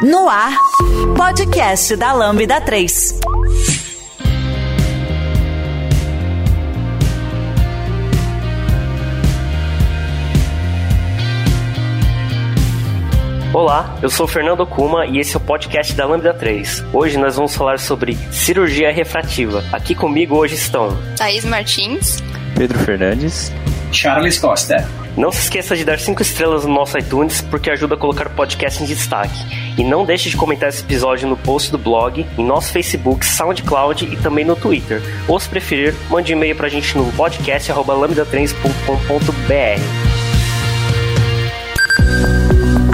No ar, podcast da Lambda 3. Olá, eu sou o Fernando Kuma e esse é o podcast da Lambda 3. Hoje nós vamos falar sobre cirurgia refrativa. Aqui comigo hoje estão Thaís Martins, Pedro Fernandes, Charles Costa. Não se esqueça de dar 5 estrelas no nosso iTunes, porque ajuda a colocar o podcast em destaque. E não deixe de comentar esse episódio no post do blog, em nosso Facebook, SoundCloud e também no Twitter. Ou se preferir, mande e-mail pra gente no podcast.lambda3.com.br.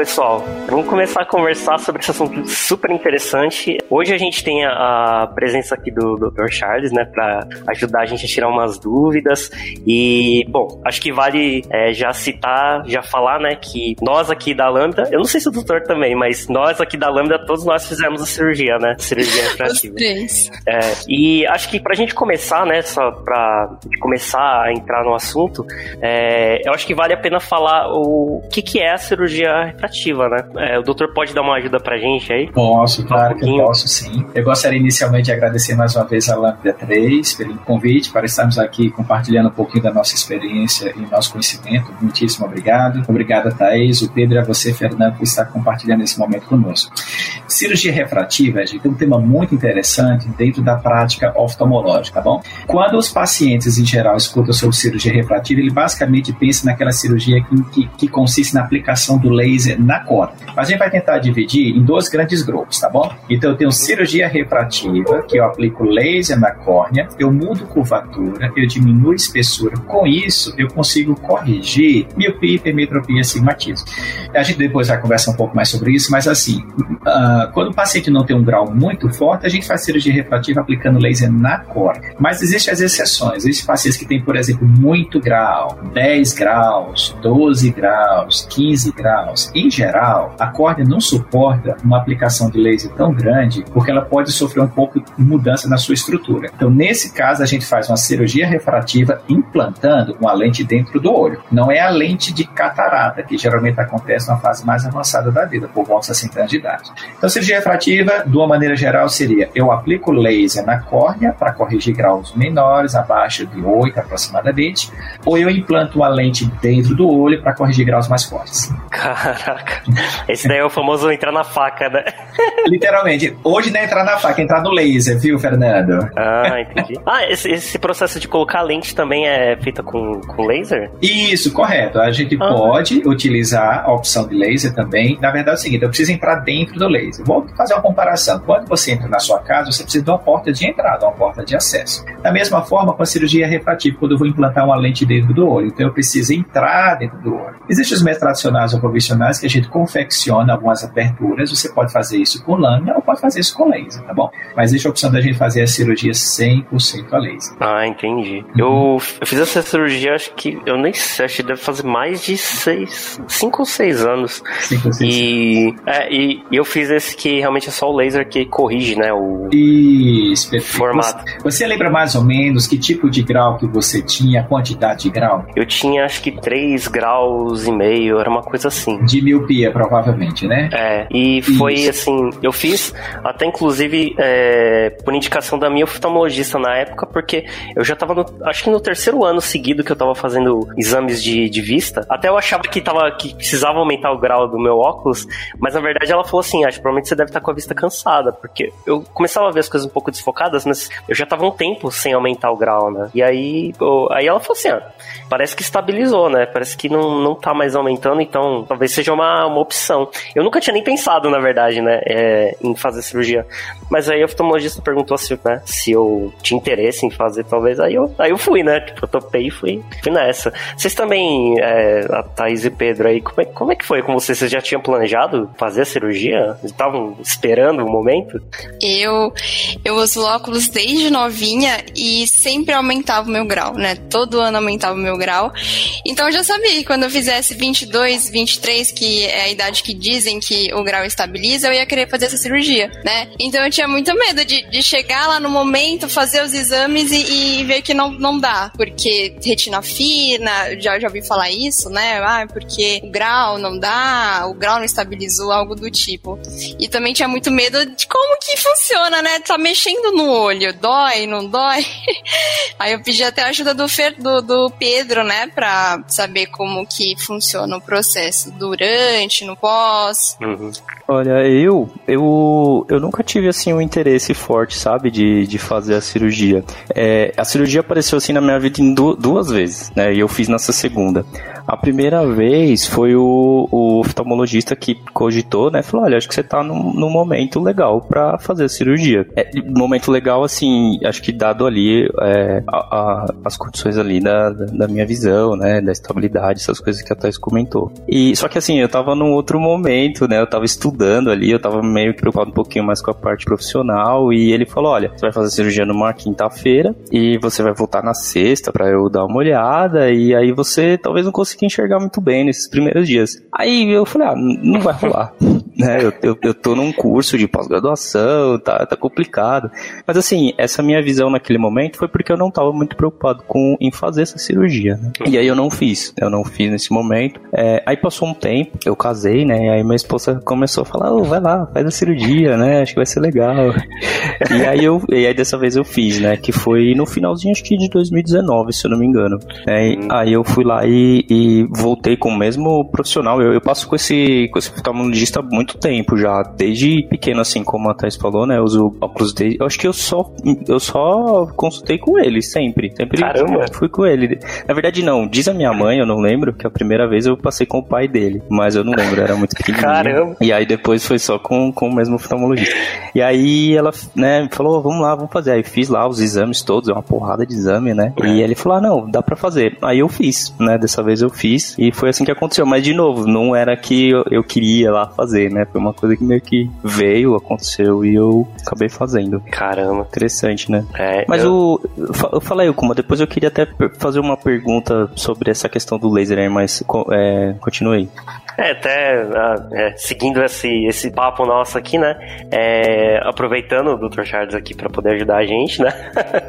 pessoal, vamos começar a conversar sobre esse assunto super interessante. Hoje a gente tem a, a presença aqui do Dr. Charles, né, para ajudar a gente a tirar umas dúvidas. E, bom, acho que vale é, já citar, já falar, né, que nós aqui da Lambda, eu não sei se o doutor também, mas nós aqui da Lambda, todos nós fizemos a cirurgia, né, cirurgia refrativa. É, e acho que pra gente começar, né, só pra começar a entrar no assunto, é, eu acho que vale a pena falar o que, que é a cirurgia refrativa, né? É, o doutor pode dar uma ajuda pra gente aí? Posso, claro um que eu posso sim. Eu gostaria inicialmente de agradecer mais uma vez a Lambda 3 pelo convite para estarmos aqui compartilhando um pouquinho da nossa experiência e nosso conhecimento. Muitíssimo obrigado. Obrigado, Thaís, o Pedro e a você, Fernando, por estar compartilhando esse momento conosco. Cirurgia refrativa, gente, é um tema muito interessante dentro da prática oftalmológica, tá bom? Quando os pacientes, em geral, escutam sobre cirurgia refrativa, ele basicamente pensa naquela cirurgia que, que, que consiste na aplicação do laser na córnea. A gente vai tentar dividir em dois grandes grupos, tá bom? Então eu tenho cirurgia refrativa, que eu aplico laser na córnea, eu mudo curvatura, eu diminuo espessura. Com isso, eu consigo corrigir miopia, hipermetropia astigmatismo. A gente depois vai conversar um pouco mais sobre isso, mas assim, uh, quando o paciente não tem um grau muito forte, a gente faz cirurgia refrativa aplicando laser na córnea. Mas existem as exceções. Existem pacientes que têm, por exemplo, muito grau, 10 graus, 12 graus, 15 graus em geral, a córnea não suporta uma aplicação de laser tão grande porque ela pode sofrer um pouco de mudança na sua estrutura. Então, nesse caso, a gente faz uma cirurgia refrativa implantando uma lente dentro do olho. Não é a lente de catarata, que geralmente acontece na fase mais avançada da vida, por volta de 60 anos de idade. Então, cirurgia refrativa, de uma maneira geral, seria eu aplico laser na córnea para corrigir graus menores, abaixo de 8 aproximadamente, ou eu implanto uma lente dentro do olho para corrigir graus mais fortes. Caraca. Esse daí é o famoso entrar na faca, né? Literalmente. Hoje não é entrar na faca, é entrar no laser, viu, Fernando? Ah, entendi. Ah, esse, esse processo de colocar lente também é feito com, com laser? Isso, correto. A gente ah. pode utilizar a opção de laser também. Na verdade é o seguinte, eu preciso entrar dentro do laser. Vou fazer uma comparação. Quando você entra na sua casa, você precisa de uma porta de entrada, uma porta de acesso. Da mesma forma, com a cirurgia refrativa, quando eu vou implantar uma lente dentro do olho, então eu preciso entrar dentro do olho. Existem os métodos tradicionais ou convencionais que a gente confecciona algumas aberturas. Você pode fazer isso com lâmina ou pode fazer isso com laser, tá bom? Mas existe a opção da gente fazer a cirurgia 100% a laser. Ah, entendi. Uhum. Eu, eu, fiz essa cirurgia, acho que, eu nem sei, acho que deve fazer mais de 6, 5 ou 6 anos. 5 ou 6 e, é, e, e, eu fiz esse que realmente é só o laser que corrige, né, o isso, formato. Você, você lembra mais ou menos que tipo de grau que você tinha, quantidade de grau? Eu tinha, acho que 3 graus e meio, era uma coisa assim. De miopia, provavelmente, né? É, e foi Isso. assim, eu fiz até inclusive é, por indicação da minha oftalmologista na época, porque eu já tava no, acho que no terceiro ano seguido que eu tava fazendo exames de, de vista, até eu achava que, tava, que precisava aumentar o grau do meu óculos, mas na verdade ela falou assim, acho que provavelmente você deve estar com a vista cansada, porque eu começava a ver as coisas um pouco desfocadas, mas eu já tava um tempo sem aumentar o grau, né? E aí, eu, aí ela falou assim, ah, parece que estabilizou, né? Parece que não, não tá mais aumentando, então talvez seja uma, uma opção. Eu nunca tinha nem pensado, na verdade, né, é, em fazer cirurgia. Mas aí o oftalmologista perguntou assim, né, se eu tinha interesse em fazer, talvez. Aí eu, aí eu fui, né? Tipo, eu topei e fui, fui nessa. Vocês também, é, a Thaís e Pedro aí, como é, como é que foi com vocês? Vocês já tinham planejado fazer a cirurgia? Estavam esperando o momento? Eu, eu uso óculos desde novinha e sempre aumentava o meu grau, né? Todo ano aumentava o meu grau. Então eu já sabia que quando eu fizesse 22, 23, que é a idade que dizem que o grau estabiliza, eu ia querer fazer essa cirurgia, né? Então eu tinha muito medo de, de chegar lá no momento, fazer os exames e, e ver que não, não dá. Porque retina fina, já, já ouvi falar isso, né? Ah, porque o grau não dá, o grau não estabilizou, algo do tipo. E também tinha muito medo de como que funciona, né? Tá mexendo no olho, dói, não dói? Aí eu pedi até a ajuda do, Fer, do, do Pedro, né? Pra saber como que funciona o processo durante, no pós. Uhum. Olha, eu, eu, eu nunca tive assim um interesse forte, sabe, de, de fazer a cirurgia. É, a cirurgia apareceu assim na minha vida em du duas vezes, né? E eu fiz nessa segunda. A primeira vez foi o, o oftalmologista que cogitou, né? Falou: olha, acho que você tá num, num momento legal para fazer a cirurgia. É, momento legal, assim, acho que dado ali é, a, a, as condições ali da, da minha visão, né? Da estabilidade, essas coisas que a Thais comentou. E só que assim, eu tava num outro momento, né? Eu tava estudando ali, eu tava meio preocupado um pouquinho mais com a parte profissional. E ele falou: olha, você vai fazer cirurgia numa quinta-feira e você vai voltar na sexta para eu dar uma olhada. E aí você talvez não consegui enxergar muito bem nesses primeiros dias. Aí eu falei, ah, não vai rolar. né? Eu, eu, eu tô num curso de pós-graduação, tá, tá complicado. Mas assim, essa minha visão naquele momento foi porque eu não tava muito preocupado com em fazer essa cirurgia, né? E aí eu não fiz, eu não fiz nesse momento. É, aí passou um tempo, eu casei, né? E aí minha esposa começou a falar, oh, vai lá, faz a cirurgia, né? Acho que vai ser legal. e aí eu, e aí dessa vez eu fiz, né? Que foi no finalzinho acho que de 2019, se eu não me engano. É, aí eu fui lá e, e voltei com o mesmo profissional. Eu, eu passo com esse, com esse oftalmologista há muito tempo já, desde pequeno, assim, como a Thais falou, né? Eu uso óculos dele. Eu acho que eu só, eu só consultei com ele, sempre. Sempre Caramba. fui com ele. Na verdade, não. Diz a minha mãe, eu não lembro, que a primeira vez eu passei com o pai dele. Mas eu não lembro, era muito pequenininho. Caramba. E aí depois foi só com, com o mesmo oftalmologista. E aí ela, né, falou, vamos lá, vamos fazer. Aí fiz lá os exames todos, uma porrada de exame, né? E ele falou, ah, não, dá pra fazer. Aí eu fiz, né? Dessa vez eu fiz. E foi assim que aconteceu. Mas, de novo, não era que eu, eu queria lá fazer, né? Foi uma coisa que meio que veio, aconteceu e eu acabei fazendo. Caramba. Interessante, né? É, Mas eu- o. Eu falei, Kuma, depois eu queria até fazer uma pergunta sobre essa questão do laser aí, mas é, continue aí. É, até ah, é, seguindo esse, esse papo nosso aqui, né? é, aproveitando o Dr. Charles aqui para poder ajudar a gente, né?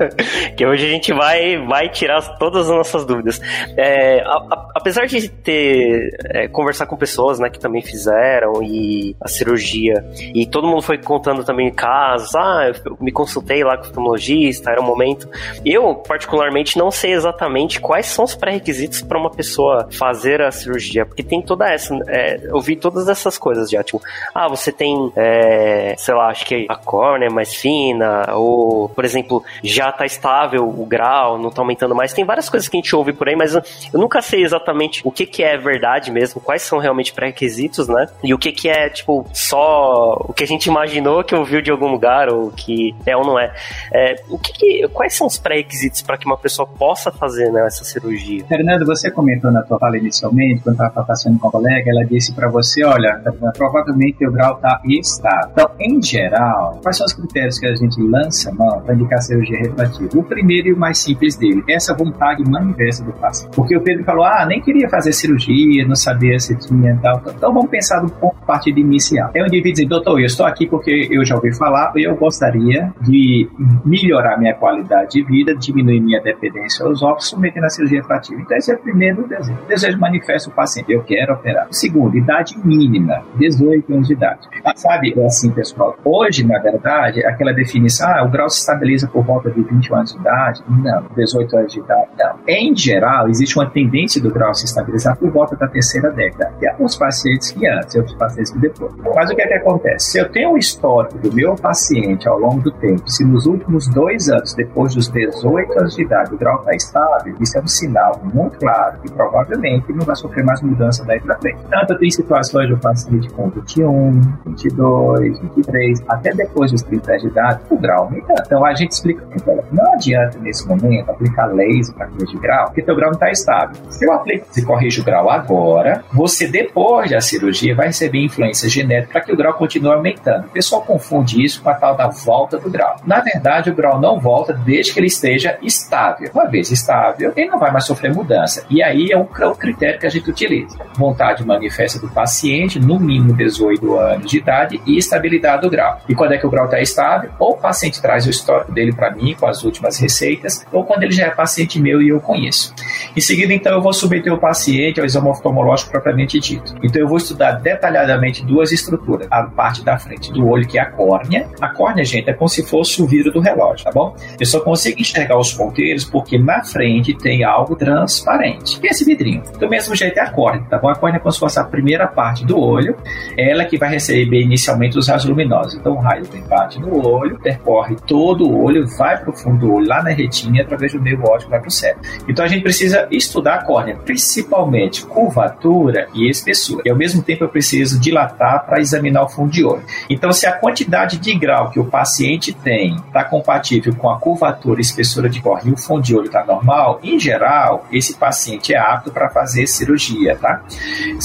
que hoje a gente vai, vai tirar todas as nossas dúvidas. É, a- a- apesar de ter é, conversar com pessoas, né, que também fizeram e a cirurgia e todo mundo foi contando também casos, ah, eu me consultei lá com o oftalmologista, era um momento. Eu particularmente não sei exatamente quais são os pré-requisitos para uma pessoa fazer a cirurgia, porque tem toda essa, é, eu vi todas essas coisas já, tipo, ah, você tem, é, sei lá, acho que a córnea é mais fina, ou, por exemplo, já tá estável o grau, não tá aumentando mais. Tem várias coisas que a gente ouve por aí, mas eu nunca sei exatamente o que que é verdade mesmo, quais são realmente pré-requisitos, né? E o que que é, tipo, só o que a gente imaginou que ouviu de algum lugar, ou que é ou não é. É, o que que- quais são os pré-requisitos para que uma pessoa possa fazer né, essa cirurgia? Fernando, você comentou na tua fala inicialmente, quando estava passando com a colega, ela disse para você, olha, provavelmente o grau está estável. Então, em geral, quais são os critérios que a gente lança para indicar cirurgia refrativa? O primeiro e o mais simples dele, essa vontade manifesta do paciente. Porque o Pedro falou, ah, nem queria fazer cirurgia, não sabia se tinha e tal. Então, vamos pensar do ponto partida inicial. É um indivíduo dizer, doutor, eu estou aqui porque eu já ouvi falar e eu gostaria de melhorar minha qualidade de vida, diminuir minha dependência aos óculos, submetendo a cirurgia refrativa. Então, esse é o primeiro desejo. O desejo manifesta o paciente, eu quero operar. Segundo, idade mínima, 18 anos de idade. Ah, sabe, é assim, pessoal, hoje, na verdade, aquela definição, ah, o grau se estabiliza por volta de 20 anos de idade, não, 18 anos de idade, não. Em geral, existe uma tendência do grau se estabilizar por volta da terceira década. E alguns pacientes que antes, outros pacientes que depois. Mas o que é que acontece? Se eu tenho um histórico do meu paciente ao longo do tempo, se nos últimos dois anos, depois dos 18 anos de idade, o grau está estável, isso é um sinal muito claro que provavelmente não vai sofrer mais mudança daí para frente. Tanto tem situações do paciente com 21, 22, 23, até depois dos 30 de idade, o grau aumenta. Então a gente explica para não adianta nesse momento aplicar laser para corrigir grau, porque teu grau não está estável. Se eu aplico, se corrige o grau agora, você depois da cirurgia vai receber influência genética para que o grau continue aumentando. O pessoal confunde isso com a tal da volta do grau. Na verdade, o grau não volta desde que ele esteja estável. Uma vez estável, ele não vai mais sofrer mudança. E aí é o, critério que a gente utiliza. Vontade manifesta do paciente, no mínimo 18 anos de idade e estabilidade do grau. E quando é que o grau está estável? Ou o paciente traz o histórico dele para mim com as últimas receitas, ou quando ele já é paciente meu e eu conheço. Em seguida, então, eu vou submeter o paciente ao exame oftalmológico propriamente dito. Então, eu vou estudar detalhadamente duas estruturas. A parte da frente do olho, que é a córnea. A córnea, gente, é como se fosse o vidro do relógio, tá bom? Eu só consigo enxergar os ponteiros porque na frente tem algo transparente, que é esse vidrinho. Do mesmo jeito é a córnea, tá bom? A córnea é como se fosse a primeira parte do olho, ela que vai receber inicialmente os raios luminosos. Então, o raio tem parte no olho, percorre todo o olho, vai para o fundo do olho, lá na retina, através do meio óptico vai para o cérebro. Então, a gente precisa estudar a córnea, principalmente curvatura e espessura. E ao mesmo tempo, eu preciso dilatar para examinar o fundo de olho. Então, se a quantidade de grau que o paciente tem está compatível com a curvatura e espessura de córnea e o fundo de olho está normal, em geral, esse paciente é apto para fazer cirurgia, tá?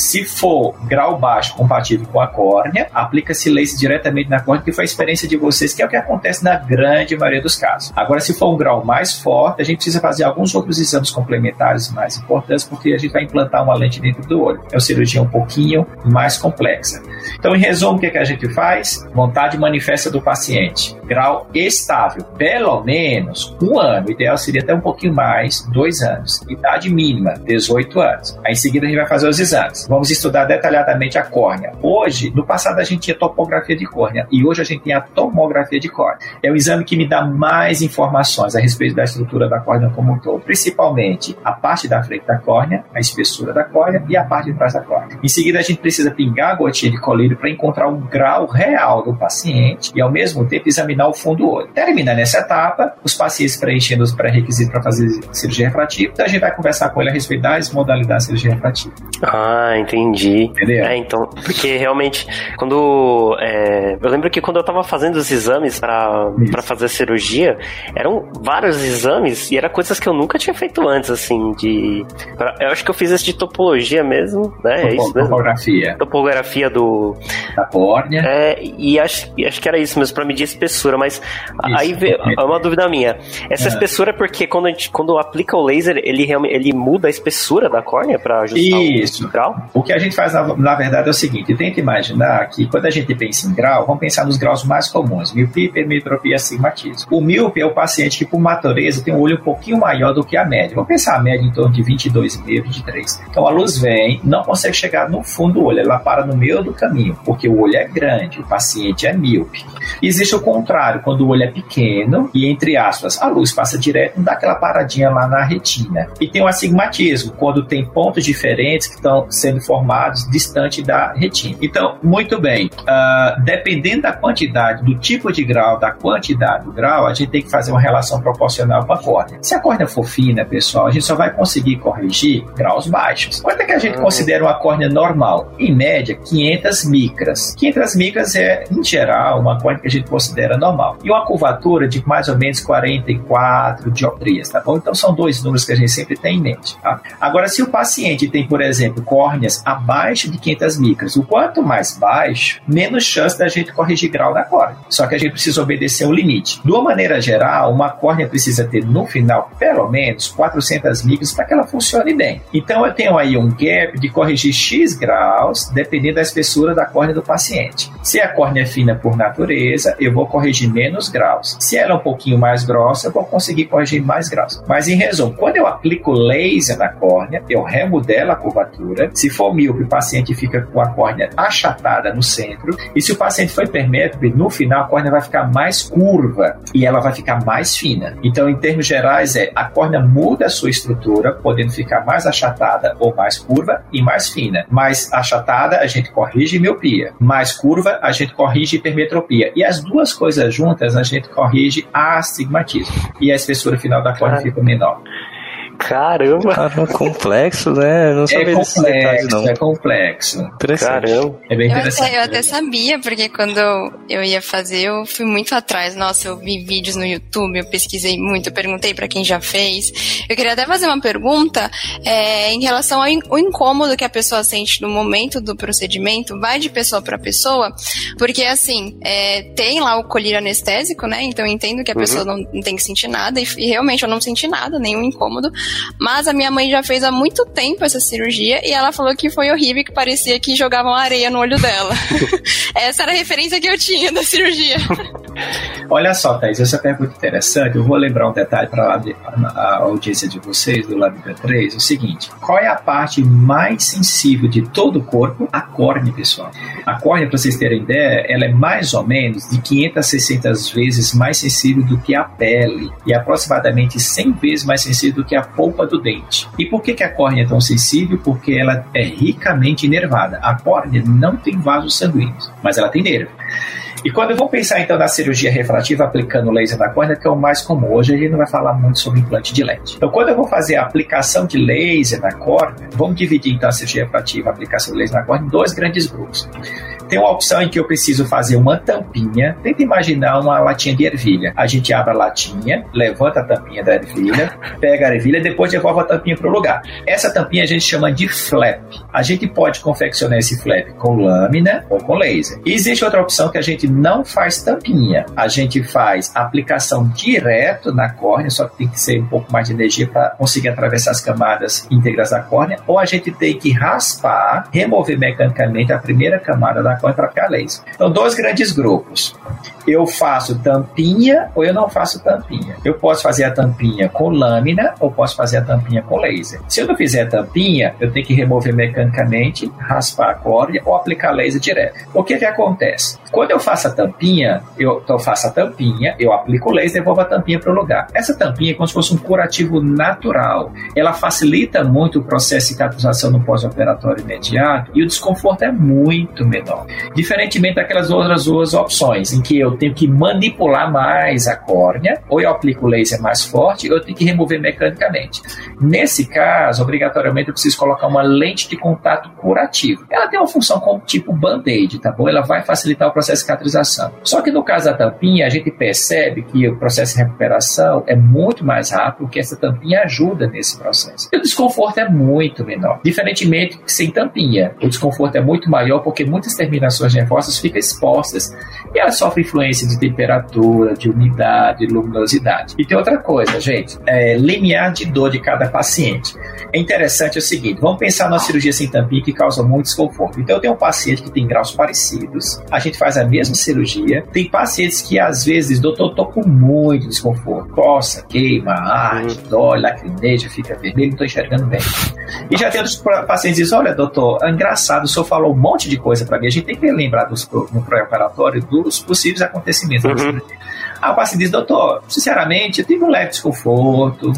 Se for grau baixo compatível com a córnea, aplica-se laser diretamente na córnea, que foi a experiência de vocês, que é o que acontece na grande maioria dos casos. Agora, se for um grau mais forte, a gente precisa fazer alguns outros exames complementares mais importantes, porque a gente vai implantar uma lente dentro do olho. É uma cirurgia um pouquinho mais complexa. Então, em resumo, o que, é que a gente faz? Vontade manifesta do paciente. Grau estável, pelo menos um ano. O ideal seria até um pouquinho mais, dois anos. Idade mínima, 18 anos. Aí em seguida a gente vai fazer os exames. Vamos estudar detalhadamente a córnea. Hoje, no passado a gente tinha topografia de córnea e hoje a gente tem a tomografia de córnea. É o exame que me dá mais informações a respeito da estrutura da córnea como um todo, principalmente a parte da frente da córnea, a espessura da córnea e a parte de trás da córnea. Em seguida a gente precisa pingar a gotinha de colírio para encontrar o grau real do paciente e ao mesmo tempo examinar o fundo do olho. Termina nessa etapa, os pacientes preenchendo os pré-requisitos para fazer cirurgia refrativa, então a gente vai conversar com ele a respeito das modalidades de cirurgia refrativa. Ah, entendi. Entendeu? É, então, porque realmente, quando. É, eu lembro que quando eu tava fazendo os exames para fazer cirurgia, eram vários exames e eram coisas que eu nunca tinha feito antes, assim, de. Pra, eu acho que eu fiz esse de topologia mesmo, né? Topo, é isso mesmo? Topografia. Topografia do. Da córnea. É, e acho, acho que era isso mesmo, para medir a espessura, mas isso, aí veio uma dúvida minha. Essa é. espessura é porque quando, a gente, quando aplica o laser, ele realmente ele muda a espessura da córnea para ajustar isso. o grau? O que a gente faz, na, na verdade, é o seguinte: tenta imaginar que quando a gente pensa em grau, vamos pensar nos graus mais comuns: miopia, hipermetropia, astigmatismo. O míope é o paciente que, por natureza, tem um olho um pouquinho maior do que a média. Vamos pensar a média em torno de 22,5, 23. Então a luz vem, não consegue chegar no fundo do olho, ela para no meio do caminho, porque o olho é grande, o paciente é míope. Existe o contrário, quando o olho é pequeno e, entre aspas, a luz passa direto, dá aquela paradinha lá na retina. E tem o astigmatismo, quando tem pontos diferentes que estão sendo formados distante da retina. Então, muito bem, uh, dependendo da quantidade, do tipo de grau, da quantidade do grau, a gente tem que fazer uma relação proporcional com a córnea. Se a córnea for fina, pessoal, a gente só vai conseguir corrigir graus baixos. Quanto é que a gente uhum. considera uma córnea normal? Em média, 500 micras. 500 micras é, em geral, uma córnea que a gente considera normal. E uma curvatura de mais ou menos 44 dioptrias, tá bom? Então são dois números que a gente sempre tem em mente, tá? Agora, se o paciente tem, por exemplo, abaixo de 500 micras, o quanto mais baixo, menos chance da gente corrigir grau da córnea. Só que a gente precisa obedecer um limite. De uma maneira geral, uma córnea precisa ter no final pelo menos 400 micras para que ela funcione bem. Então eu tenho aí um gap de corrigir x graus, dependendo da espessura da córnea do paciente. Se a córnea é fina por natureza, eu vou corrigir menos graus. Se ela é um pouquinho mais grossa, eu vou conseguir corrigir mais graus. Mas em resumo, quando eu aplico laser na córnea, eu remodelo a curvatura. Se for míope, o paciente fica com a córnea achatada no centro. E se o paciente for hipermétrope, no final a córnea vai ficar mais curva e ela vai ficar mais fina. Então, em termos gerais, é a córnea muda a sua estrutura, podendo ficar mais achatada ou mais curva e mais fina. Mais achatada, a gente corrige miopia. Mais curva, a gente corrige hipermetropia. E as duas coisas juntas, a gente corrige astigmatismo. E a espessura final da córnea fica menor. Caramba! Caramba, complexo, né? Eu não É sabia desses detalhes, complexo, não. é complexo. Caramba! É bem Eu interessante. até, eu até sabia, porque quando eu ia fazer, eu fui muito atrás. Nossa, eu vi vídeos no YouTube, eu pesquisei muito, eu perguntei pra quem já fez. Eu queria até fazer uma pergunta é, em relação ao in- incômodo que a pessoa sente no momento do procedimento, vai de pessoa pra pessoa, porque assim, é, tem lá o colírio anestésico, né? Então eu entendo que a Uhum. pessoa não, não tem que sentir nada, e, e realmente eu não senti nada, nenhum incômodo. Mas a minha mãe já fez há muito tempo essa cirurgia e ela falou que foi horrível, que parecia que jogavam areia no olho dela. essa era a referência que eu tinha da cirurgia. Olha só, Thaís, essa é muito interessante. Eu vou lembrar um detalhe para a audiência de vocês do Lab 3 o seguinte: qual é a parte mais sensível de todo o corpo? A córnea, pessoal. A córnea, para vocês terem ideia, ela é mais ou menos de 500 a 600 vezes mais sensível do que a pele e aproximadamente 100 vezes mais sensível do que a polpa do dente. E por que, que a córnea é tão sensível? Porque ela é ricamente inervada. A córnea não tem vasos sanguíneos, mas ela tem nervo. E quando eu vou pensar então na cirurgia refrativa aplicando laser na córnea, que é o mais comum, hoje a gente não vai falar muito sobre implante de lente. Então, quando eu vou fazer a aplicação de laser na córnea, vamos dividir então a cirurgia refrativa, a aplicação de laser na córnea, em dois grandes grupos. Tem uma opção em que eu preciso fazer uma tampinha. Tenta imaginar uma latinha de ervilha. A gente abre a latinha, levanta a tampinha da ervilha, pega a ervilha e depois devolve a tampinha para o lugar. Essa tampinha a gente chama de flap. A gente pode confeccionar esse flap com lâmina ou com laser. E existe outra opção que a gente não faz tampinha. A gente faz aplicação direto na córnea, só que tem que ser um pouco mais de energia para conseguir atravessar as camadas íntegras da córnea. Ou a gente tem que raspar, remover mecanicamente a primeira camada da córnea para aplicar laser. Então, dois grandes grupos. Eu faço tampinha ou eu não faço tampinha. Eu posso fazer a tampinha com lâmina ou posso fazer a tampinha com laser. Se eu não fizer tampinha, eu tenho que remover mecanicamente, raspar a córnea ou aplicar laser direto. O que que acontece? Quando eu faço a tampinha, eu, então eu faço a tampinha, eu aplico o laser e devolvo a tampinha para o lugar. Essa tampinha é como se fosse um curativo natural. Ela facilita muito o processo de cicatrização no pós-operatório imediato e o desconforto é muito menor. Diferentemente daquelas outras duas opções, em que eu tenho que manipular mais a córnea, ou eu aplico laser mais forte, ou eu tenho que remover mecanicamente. Nesse caso, obrigatoriamente eu preciso colocar uma lente de contato curativo. Ela tem uma função como tipo band-aid, tá bom? Ela vai facilitar o processo de cicatrização. Só que no caso da tampinha, a gente percebe que o processo de recuperação é muito mais rápido, porque essa tampinha ajuda nesse processo. E o desconforto é muito menor. Diferentemente sem tampinha, o desconforto é muito maior porque muitas terminações nervosas ficam expostas e elas sofrem influência de temperatura, de umidade, de luminosidade. E tem outra coisa, gente, é limiar de dor de cada paciente. É interessante o seguinte, vamos pensar numa cirurgia sem tampinha que causa muito desconforto. Então eu tenho um paciente que tem graus parecidos, a gente faz a mesma cirurgia, tem pacientes que às vezes, doutor, tô com muito desconforto, coça, queima, arde, dói, lacrimeja, fica vermelho, não tô enxergando bem. E já tem outros pacientes que dizem, olha doutor, é engraçado, o senhor falou um monte de coisa para mim, a gente tem que lembrar dos, no pré-operatório dos possíveis acontecimentos. Uhum. Aí o paciente diz, doutor, sinceramente, eu tive um leve desconforto,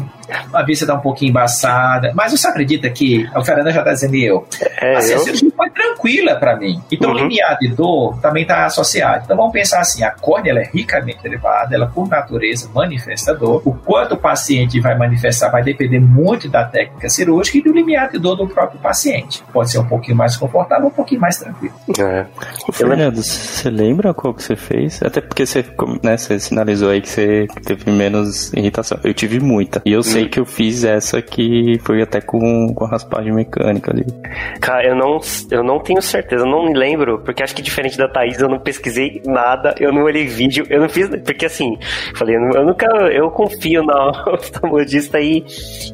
a vista está um pouquinho embaçada, mas você acredita que, o Fernando já está dizendo eu, É, assim, eu? Foi tranquila para mim. Então, Uhum. o limiar de dor também está associado. Então, vamos pensar assim: a córnea ela é ricamente elevada, ela, por natureza, manifesta dor. O quanto o paciente vai manifestar vai depender muito da técnica cirúrgica e do limiar de dor do próprio paciente. Pode ser um pouquinho mais confortável ou um pouquinho mais tranquilo. É. Ô, Fernando, você lembra qual que você fez? Até porque você, né, você sinalizou aí que você teve menos irritação. Eu tive muita. E eu sei que eu fiz essa que foi até com, com a raspagem mecânica ali. Cara, eu não, eu não tenho certeza, eu não me lembro, porque acho que diferente da Thaís, eu não pesquisei nada, eu não olhei vídeo, eu não fiz. Porque assim, falei, eu, nunca. Eu confio na oftalmologista e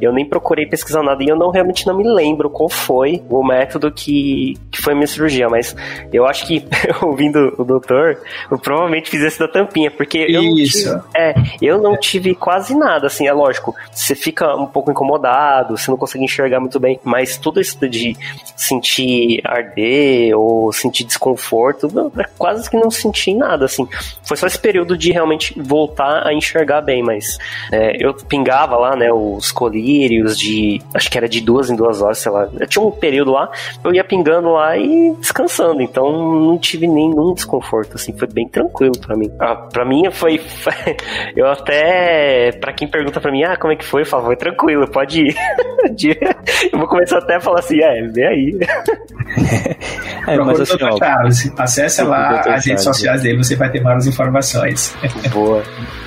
eu nem procurei pesquisar nada e eu não realmente não me lembro qual foi o método que, que foi a minha cirurgia, mas eu acho que, ouvindo o doutor, eu provavelmente fiz esse da tampinha, porque eu não Isso. tive, é, eu não tive quase nada, assim, é lógico, você fica um pouco incomodado, você não consegue enxergar muito bem, mas tudo isso de sentir arder ou sentir desconforto, quase que não senti nada, assim. Foi só esse período de realmente voltar a enxergar bem, mas é, eu pingava lá, né, os colírios de, acho que era de duas em duas horas, sei lá. Eu tinha um período lá, eu ia pingando lá e descansando. Então não tive nenhum desconforto, assim, foi bem tranquilo para mim. Ah, para mim foi, eu até para quem pergunta para mim, ah, como é que foi? Eu falo, foi tranquilo, pode ir. eu vou começar até a falar assim, é, vem aí. é, mas assim, ó, Charles, acesse lá as redes sociais dele, você vai ter mais informações. Boa.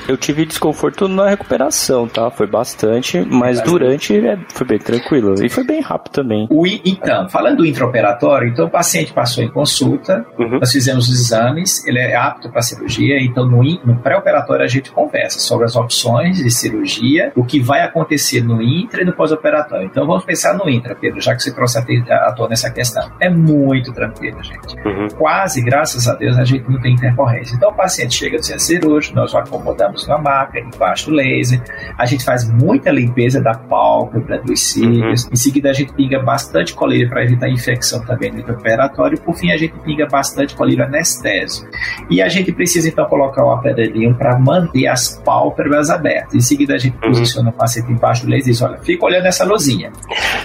Eu tive desconforto na recuperação, tá? Foi bastante, mas durante é, foi bem tranquilo. E foi bem rápido também. O, então, falando do intraoperatório, então o paciente passou em consulta, uhum. nós fizemos os exames, ele é apto para cirurgia, então no, no pré-operatório a gente conversa sobre as opções de cirurgia, o que vai acontecer no intra e no pós-operatório. Então vamos pensar no intra, Pedro, já que você trouxe a, toa nessa questão. É muito tranquilo, gente. Uhum. Quase, graças a Deus, a gente não tem intercorrência. Então o paciente chega do centro cirúrgico, nós o acomodamos na maca, embaixo do laser. A gente faz muita limpeza da pálpebra, dos cílios. Uhum. Em seguida, a gente pinga bastante colírio para evitar infecção também no operatório. Por fim, a gente pinga bastante colírio anestésio. E a gente precisa, então, colocar o aparelhinho para manter as pálpebras abertas. Em seguida, a gente uhum. posiciona o paciente embaixo do laser e diz: olha, fica olhando essa luzinha.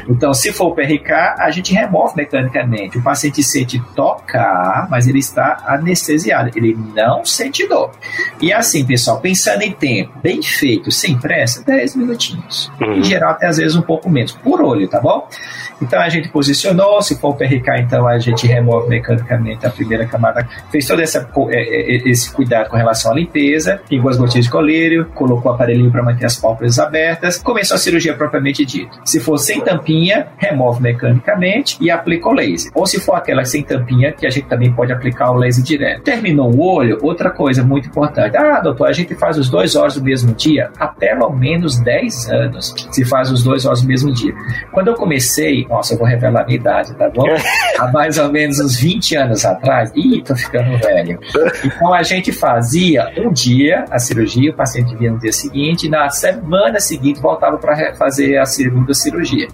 Então, se for o PRK, a gente remove mecanicamente. O paciente sente tocar, mas ele está anestesiado. Ele não sente dor. E assim, pessoal, pensando pensando em tempo, bem feito, sem pressa, 10 minutinhos. Uhum. Em geral, até às vezes um pouco menos, por olho, tá bom? Então a gente posicionou, se for o PRK, então a gente remove mecanicamente a primeira camada, fez todo essa, é, é, esse cuidado com relação à limpeza, pingou as gotinhas de colírio, colocou o aparelhinho para manter as pálpebras abertas, começou a cirurgia propriamente dita. Se for sem tampinha, remove mecanicamente e aplica o laser. Ou se for aquela sem tampinha, que a gente também pode aplicar o laser direto. Terminou o olho, outra coisa muito importante. Ah, doutor, a gente faz os dois olhos no mesmo dia? Há pelo menos 10 anos se faz os dois olhos no mesmo dia. Quando eu comecei, nossa, eu vou revelar a minha idade, tá bom? Há mais ou menos uns 20 anos atrás, ih, tô ficando velho. Então a gente fazia um dia a cirurgia, o paciente vinha no dia seguinte, e na semana seguinte voltava para fazer a segunda cirurgia.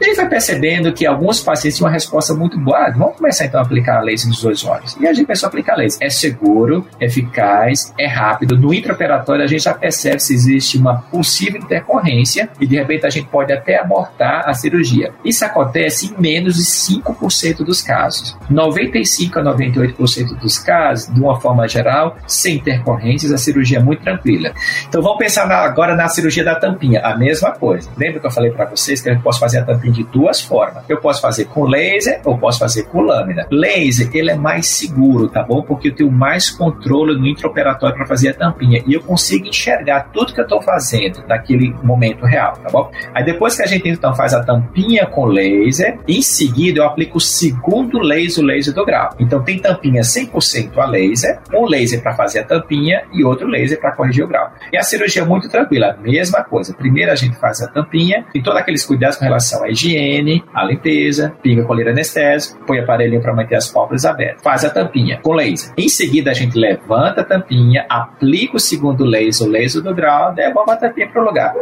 E a gente foi percebendo que alguns pacientes tinham uma resposta muito boa. Ah, vamos começar então a aplicar a laser nos dois olhos. E a gente começou a aplicar a laser. É seguro, eficaz, é rápido. No intraoperatório a gente já percebe se existe uma possível intercorrência e de repente a gente pode até abortar a cirurgia. Isso acontece em menos de 5% dos casos. 95 a 98% dos casos, de uma forma geral, sem intercorrências, a cirurgia é muito tranquila. Então vamos pensar na, agora na cirurgia da tampinha, a mesma coisa. Lembra que eu falei para vocês que eu posso fazer a tampinha de duas formas? Eu posso fazer com laser ou posso fazer com lâmina. Laser, ele é mais seguro, tá bom? Porque eu tenho mais controle no intraoperatório para fazer a tampinha e eu consigo enxergar tudo que eu estou fazendo naquele momento real, tá bom? Aí depois que a gente então faz a tampinha com laser, em seguida eu aplico o segundo laser, o laser do grau. Então tem tampinha 100% a laser, um laser para fazer a tampinha e outro laser para corrigir o grau. E a cirurgia é muito tranquila, mesma coisa. Primeiro a gente faz a tampinha, tem todos aqueles cuidados com relação à higiene, à limpeza, pinga coleira anestésico, põe aparelhinho para manter as pálpebras abertas. Faz a tampinha com laser. Em seguida a gente levanta a tampinha, aplica o segundo do laser, o laser do grau, devolve a tapinha para o lugar.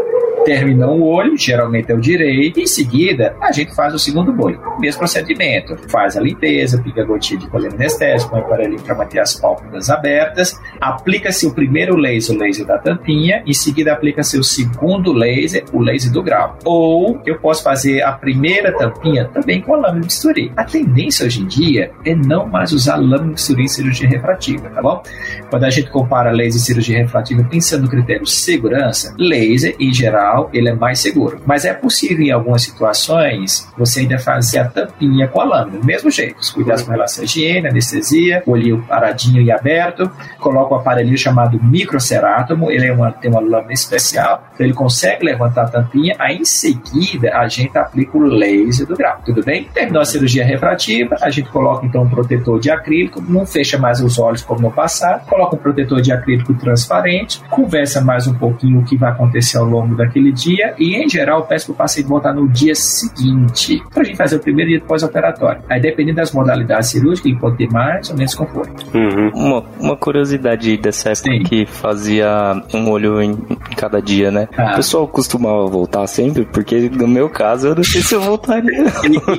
Terminou o olho, geralmente é o direito, em seguida a gente faz o segundo bolho. Mesmo procedimento. Faz a limpeza, pica a gotinha de colher anestésico, põe o aparelho para manter as pálpebras abertas, aplica-se o primeiro laser, o laser da tampinha, em seguida aplica-se o segundo laser, o laser do grau. Ou eu posso fazer a primeira tampinha também com a lâmina de bisturi. A tendência hoje em dia é não mais usar lâmina de bisturi em cirurgia refrativa, tá bom? Quando a gente compara laser e cirurgia refrativa, pensando no critério segurança, laser, em geral, ele é mais seguro. Mas é possível, em algumas situações, você ainda fazer a tampinha com a lâmina, do mesmo jeito. Os cuidados com relação à higiene, anestesia, olhinho paradinho e aberto, coloca o um aparelhinho chamado microcerátomo, ele é uma, tem uma lâmina especial, então ele consegue levantar a tampinha, aí em seguida a gente aplica o laser do grau, tudo bem? Terminou a cirurgia refrativa, a gente coloca então um protetor de acrílico, não fecha mais os olhos como no passado, coloca um protetor de acrílico transparente, conversa mais um pouquinho o que vai acontecer ao longo daquele dia e, em geral, peço para o paciente voltar no dia seguinte para a gente fazer o primeiro dia pós-operatório. Aí, dependendo das modalidades cirúrgicas, ele pode ter mais ou menos conforto. Uhum. Uma, uma curiosidade dessa época Sim. que fazia um olho em, em cada dia, né? Ah. O pessoal costumava voltar sempre, porque no meu caso eu não sei se eu voltaria.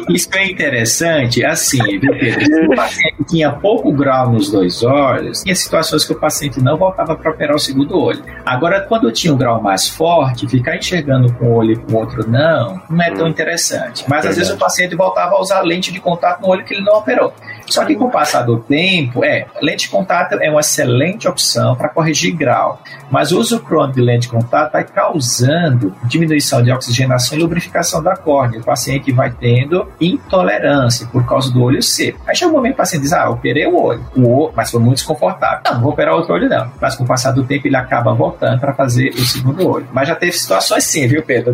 Isso é interessante, assim, viu, Pedro? Se o paciente tinha pouco grau nos dois olhos, tinha situações que o paciente não voltava para operar o segundo olho. Agora, quando tinha um grau mais forte, ficar enxergando com um olho e com o outro não, não é tão hum. interessante. Mas às vezes o paciente voltava a usar lente de contato no olho que ele não operou. Só que com o passar do tempo, é, lente de contato é uma excelente opção para corrigir grau, mas o uso crônico de lente de contato vai causando diminuição de oxigenação e lubrificação da córnea. O paciente vai tendo intolerância por causa do olho seco. Aí chega um momento o paciente diz: Ah, operei o olho, o olho, mas foi muito desconfortável. Não, não vou operar outro olho, não. Mas com o passar do tempo, ele acaba voltando para fazer o segundo olho. Mas já teve situações sim, viu, Pedro?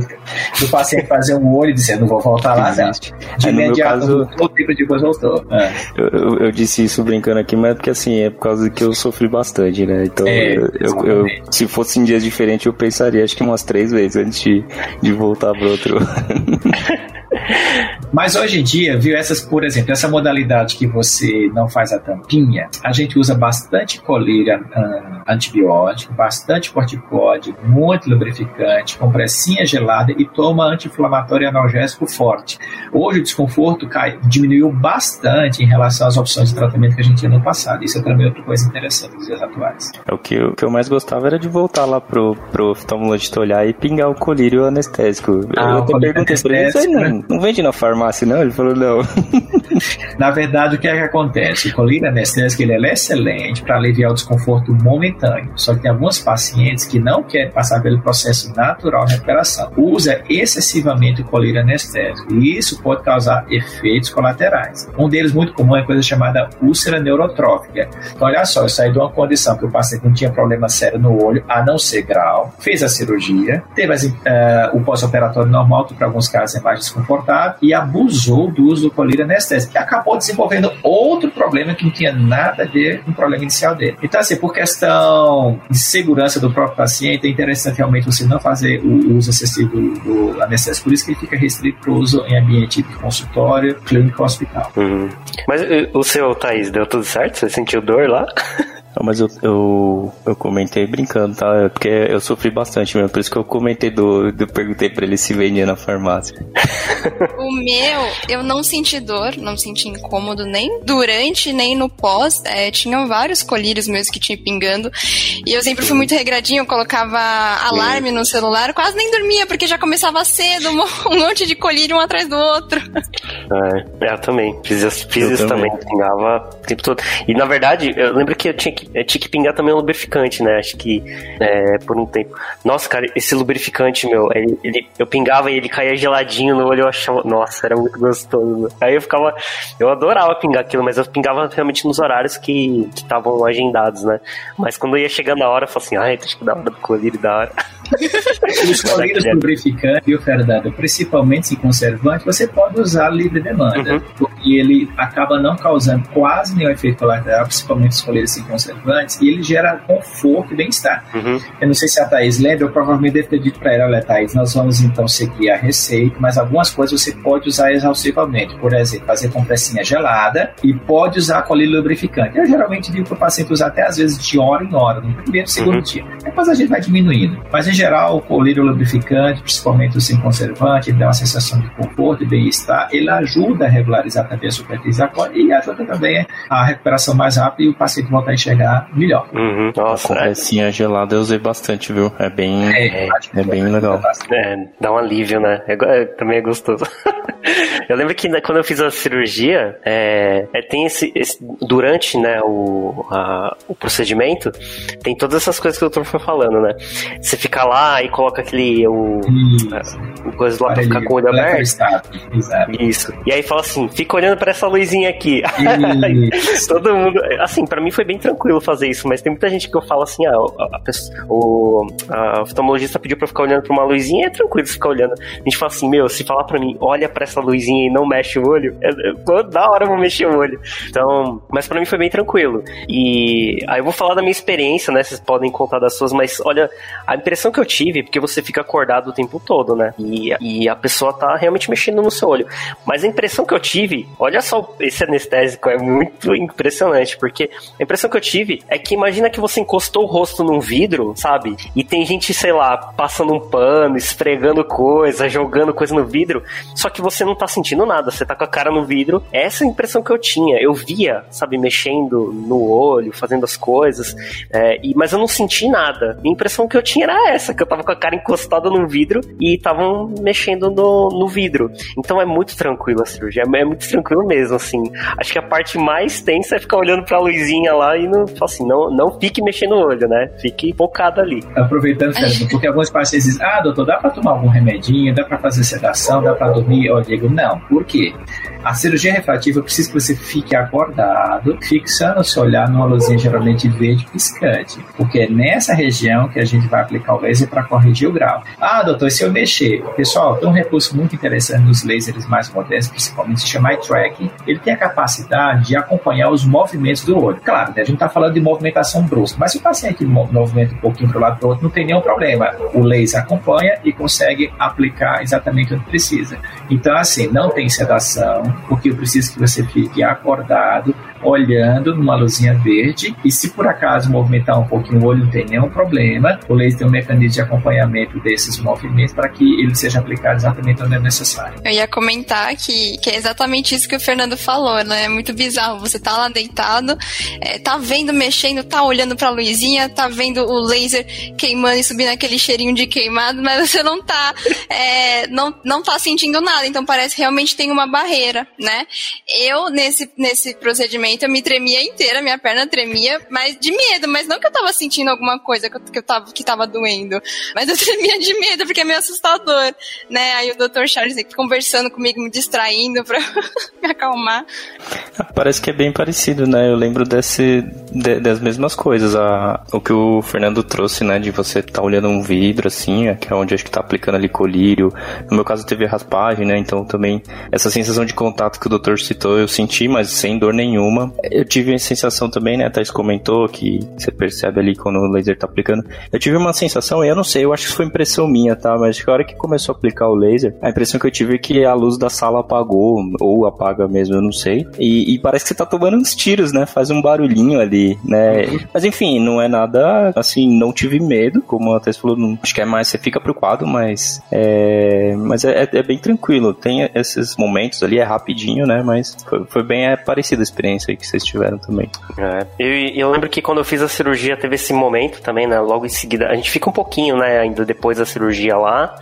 Do paciente fazer um olho e dizer: Não vou voltar lá, não. De imediato, o tempo depois voltou. É. Eu, eu, disse isso brincando aqui, mas é porque assim, é por causa que eu sofri bastante, né? Então, é, eu, eu, se fosse em dias diferentes, eu pensaria acho que umas três vezes antes de, de voltar pro outro. Mas hoje em dia, viu, essas, por exemplo, essa modalidade que você não faz a tampinha, a gente usa bastante coleira uh, antibiótico, bastante corticóide, muito lubrificante, compressinha gelada e toma anti-inflamatório e analgésico forte. Hoje o desconforto cai, diminuiu bastante em relação às opções de tratamento que a gente tinha no passado. Isso é também outra coisa interessante nos dias atuais. É o que, eu, o que eu mais gostava era de voltar lá pro, pro oftalmologista olhar e pingar o colírio anestésico. Ah, eu até perguntei pra ele, não, não vende na farmácia, não? Ele falou, não. Na verdade, o que é que acontece? O colírio anestésico ele é excelente para aliviar o desconforto momentâneo. Só que tem alguns pacientes que não querem passar pelo processo natural de recuperação. Usa excessivamente o colírio anestésico e isso pode causar efeitos colaterais. Um deles muito comum é a coisa chamada úlcera neurotrófica. Então, olha só, eu saí de uma condição que o paciente não tinha problema sério no olho, a não ser grau, fez a cirurgia, teve as, uh, o pós-operatório normal, que para alguns casos é mais desconfortável, e abusou do uso do colírio anestésico, que acabou desenvolvendo outro problema que não tinha nada a ver com o problema inicial dele. Então, assim, por questão de segurança do próprio paciente, é interessante realmente você não fazer o uso excessivo do, do anestésico, por isso que ele fica restrito para uso em ambiente de consultório, clínico hospital. Uhum. Mas eh, o seu, Thaís, deu tudo certo? Você sentiu dor lá? Não, mas eu, eu, eu, comentei brincando, tá? É porque eu sofri bastante mesmo. Por isso que eu comentei do. do perguntei pra ele se vendia na farmácia. O meu, eu não senti dor, não senti incômodo nem durante, nem no pós. É, tinham vários colírios meus que tinham pingando. E eu sempre fui muito regradinho, eu colocava alarme no celular, quase nem dormia, porque já começava cedo, um monte de colírio um atrás do outro. É, eu também. Fiz, fiz eu isso também. também. Pingava o tempo todo. E na verdade, eu lembro que eu tinha que, é, tinha que pingar também um lubrificante, né? Acho que é, por um tempo. Nossa, cara, esse lubrificante, meu, ele, ele, eu pingava e ele caía geladinho no olho, eu achava, nossa, era muito gostoso. Né? Aí eu ficava, eu adorava pingar aquilo, mas eu pingava realmente nos horários que estavam agendados, né? Mas quando ia chegando a hora, eu falava assim, ai, acho que da hora do colírio, da hora. Os colírios lubrificantes, viu, Fernando? Principalmente se conservante, você pode usar livre demanda, uhum. porque ele acaba não causando quase nenhum efeito colateral, principalmente os colírios sem conservantes, e ele gera conforto e bem-estar. Uhum. Eu não sei se a Thaís lembra, eu provavelmente devo ter dito para ela, olha, Thaís, nós vamos então seguir a receita, mas algumas coisas você pode usar exaustivamente. Por exemplo, fazer compressinha gelada e pode usar colírio lubrificante. Eu geralmente digo para o paciente usar até às vezes de hora em hora, no primeiro e segundo uhum. dia. Depois a gente vai diminuindo. Mas em geral, o colírio lubrificante, principalmente o sem conservante, dá uma sensação de conforto e bem-estar. Ele ajuda a regularizar também a superfície aquática e ajuda também a recuperação mais rápida e o paciente voltar a enxergar melhor. Uhum. Nossa, a é... gelada eu usei bastante, viu? É bem, é, é, é bem legal. É, dá um alívio, né? É, é também é gostoso. eu lembro que né, quando eu fiz a cirurgia, é, é, tem esse, esse, durante né, o, a, o procedimento, tem todas essas coisas que o doutor foi falando, né? Você fica lá e coloca aquele o, o coisa lá pra ficar com o olho aberto. Isso. E aí fala assim, fica olhando para essa luzinha aqui. Todo mundo, assim, para mim foi bem tranquilo fazer isso, mas tem muita gente que eu falo assim, ah, a, a, o a oftalmologista pediu para ficar olhando para uma luzinha, é tranquilo ficar olhando. A gente fala assim, meu, se falar para mim, olha para essa luzinha e não mexe o olho, é, é, toda hora eu vou mexer o olho. Então, mas para mim foi bem tranquilo. E aí eu vou falar da minha experiência, né? Vocês podem contar das suas, mas olha, a impressão que eu tive, porque você fica acordado o tempo todo, né? E, e a pessoa tá realmente mexendo no seu olho. Mas a impressão que eu tive olha só, esse anestésico é muito impressionante, porque a impressão que eu tive é que imagina que você encostou o rosto num vidro, sabe? E tem gente, sei lá, passando um pano, esfregando coisa, jogando coisa no vidro, só que você não tá sentindo nada, você tá com a cara no vidro. Essa é a impressão que eu tinha. Eu via, sabe, mexendo no olho, fazendo as coisas, é, e, mas eu não senti nada. A impressão que eu tinha era essa, que eu tava com a cara encostada no vidro e estavam mexendo no, no vidro. Então é muito tranquilo a cirurgia, é muito tranquilo mesmo, assim. Acho que a parte mais tensa é ficar olhando pra luzinha lá e não, assim, não, não fique mexendo o olho, né? Fique focado ali. Aproveitando, Fernando, porque alguns pacientes dizem, ah, doutor, dá pra tomar algum remedinho, dá pra fazer sedação, dá pra dormir? Eu digo, não. Por quê? A cirurgia refrativa precisa que você fique acordado, fixando o seu olhar numa luzinha geralmente verde piscante, porque é nessa região que a gente vai aplicar o laser para corrigir o grau. Ah, doutor, se eu mexer? Pessoal, tem um recurso muito interessante nos lasers mais modernos, principalmente se chama eye tracking. Ele tem a capacidade de acompanhar os movimentos do olho. Claro, né, a gente está falando de movimentação brusca, mas se o paciente movimenta um pouquinho para o lado para o outro, não tem nenhum problema. O laser acompanha e consegue aplicar exatamente onde precisa. Então, assim, não tem sedação, porque eu preciso que você fique acordado, olhando numa luzinha verde, e se por acaso movimentar um pouquinho o olho, não tem nenhum problema. O laser tem um mecanismo de acompanhamento desses movimentos para que ele seja aplicado exatamente onde é necessário. Eu ia comentar que, que é exatamente isso que o Fernando falou, né? É muito bizarro. Você tá lá deitado, é, tá vendo, mexendo, tá olhando pra luzinha, tá vendo o laser queimando e subindo aquele cheirinho de queimado, mas você não tá, é, não, não tá sentindo nada. Então parece que realmente tem uma barreira, né? Eu, nesse, nesse procedimento, eu me tremia inteira, minha perna tremia, mas de medo, mas não que eu tava sentindo alguma coisa que eu, que eu tava, que tava doendo, mas eu tremia de medo porque é meio assustador, né? Aí o Dr. Charles conversando comigo, me distraindo pra me acalmar. Parece que é bem parecido, né? Eu lembro desse, de, das mesmas coisas. A, o que o Fernando trouxe, né? De você tá olhando um vidro, assim, que é onde acho que tá aplicando ali colírio. No meu caso teve raspagem, né? Então também essa sensação de contato que o doutor citou, eu senti, mas sem dor nenhuma. Eu tive a sensação também, né? A Thais comentou que você percebe ali quando o laser tá aplicando. Eu tive uma sensação, eu não sei, eu acho que foi impressão minha, tá? Mas a hora que começou a aplicar o laser, a impressão que eu tive é que a luz da sala apagou, ou apaga mesmo, eu não sei. E, e parece que você tá tomando uns tiros, né? Faz um barulhinho ali, né? Mas enfim, não é nada assim, não tive medo, como a Thais falou, não, acho que é mais, você fica preocupado, mas é, mas é, é bem tranquilo. Tem esses momentos ali, é rapidinho, né? Mas foi, foi bem é, parecida a experiência aí que vocês tiveram também. É, eu, eu lembro que quando eu fiz a cirurgia teve esse momento também, né? Logo em seguida, a gente fica um pouquinho, né? Ainda depois da cirurgia lá,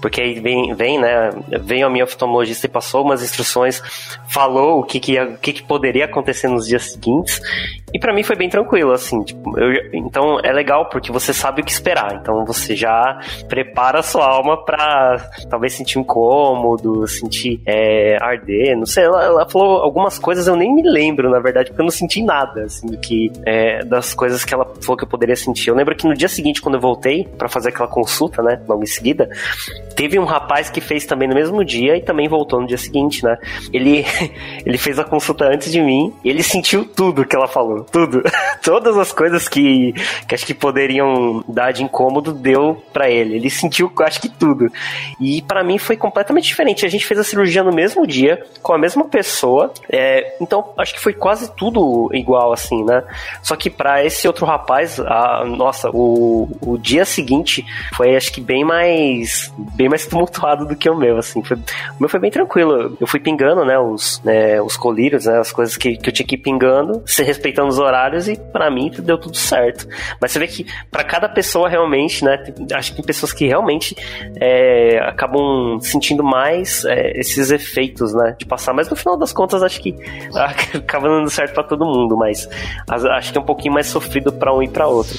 porque aí vem, vem né? Veio a minha oftalmologista e passou umas instruções, falou o que, que, ia, o que, que poderia acontecer nos dias seguintes. E para mim foi bem tranquilo, assim. Tipo, eu, então é legal porque você sabe o que esperar. Então você já prepara a sua alma pra talvez sentir incômodo, sentir é, arder, não sei. Ela, ela, falou algumas coisas eu nem me lembro, na verdade, porque eu não senti nada, assim, que é, das coisas que ela falou que eu poderia sentir. Eu lembro que no dia seguinte, quando eu voltei para fazer aquela consulta, né, logo em seguida, teve um rapaz que fez também no mesmo dia e também voltou no dia seguinte, né? Ele, ele fez a consulta antes de mim e ele sentiu tudo que ela falou tudo. Todas as coisas que, que acho que poderiam dar de incômodo deu para ele. Ele sentiu, acho que tudo. E para mim foi completamente diferente. A gente fez a cirurgia no mesmo dia, com a mesma pessoa. É, então acho que foi quase tudo igual, assim, né? Só que para esse outro rapaz, a, nossa, o, o dia seguinte foi acho que bem mais bem mais tumultuado do que o meu, assim. Foi, o meu foi bem tranquilo. Eu fui pingando, né, os, né, os colírios, né, as coisas que, que eu tinha que ir pingando, se respeitando os horários e para mim deu tudo certo. Mas você vê que para cada pessoa realmente, né? Acho que tem pessoas que realmente é, acabam sentindo mais é, esses efeitos, né? De passar. Mas no final das contas, acho que acaba dando certo para todo mundo. Mas acho que é um pouquinho mais sofrido para um e para outro.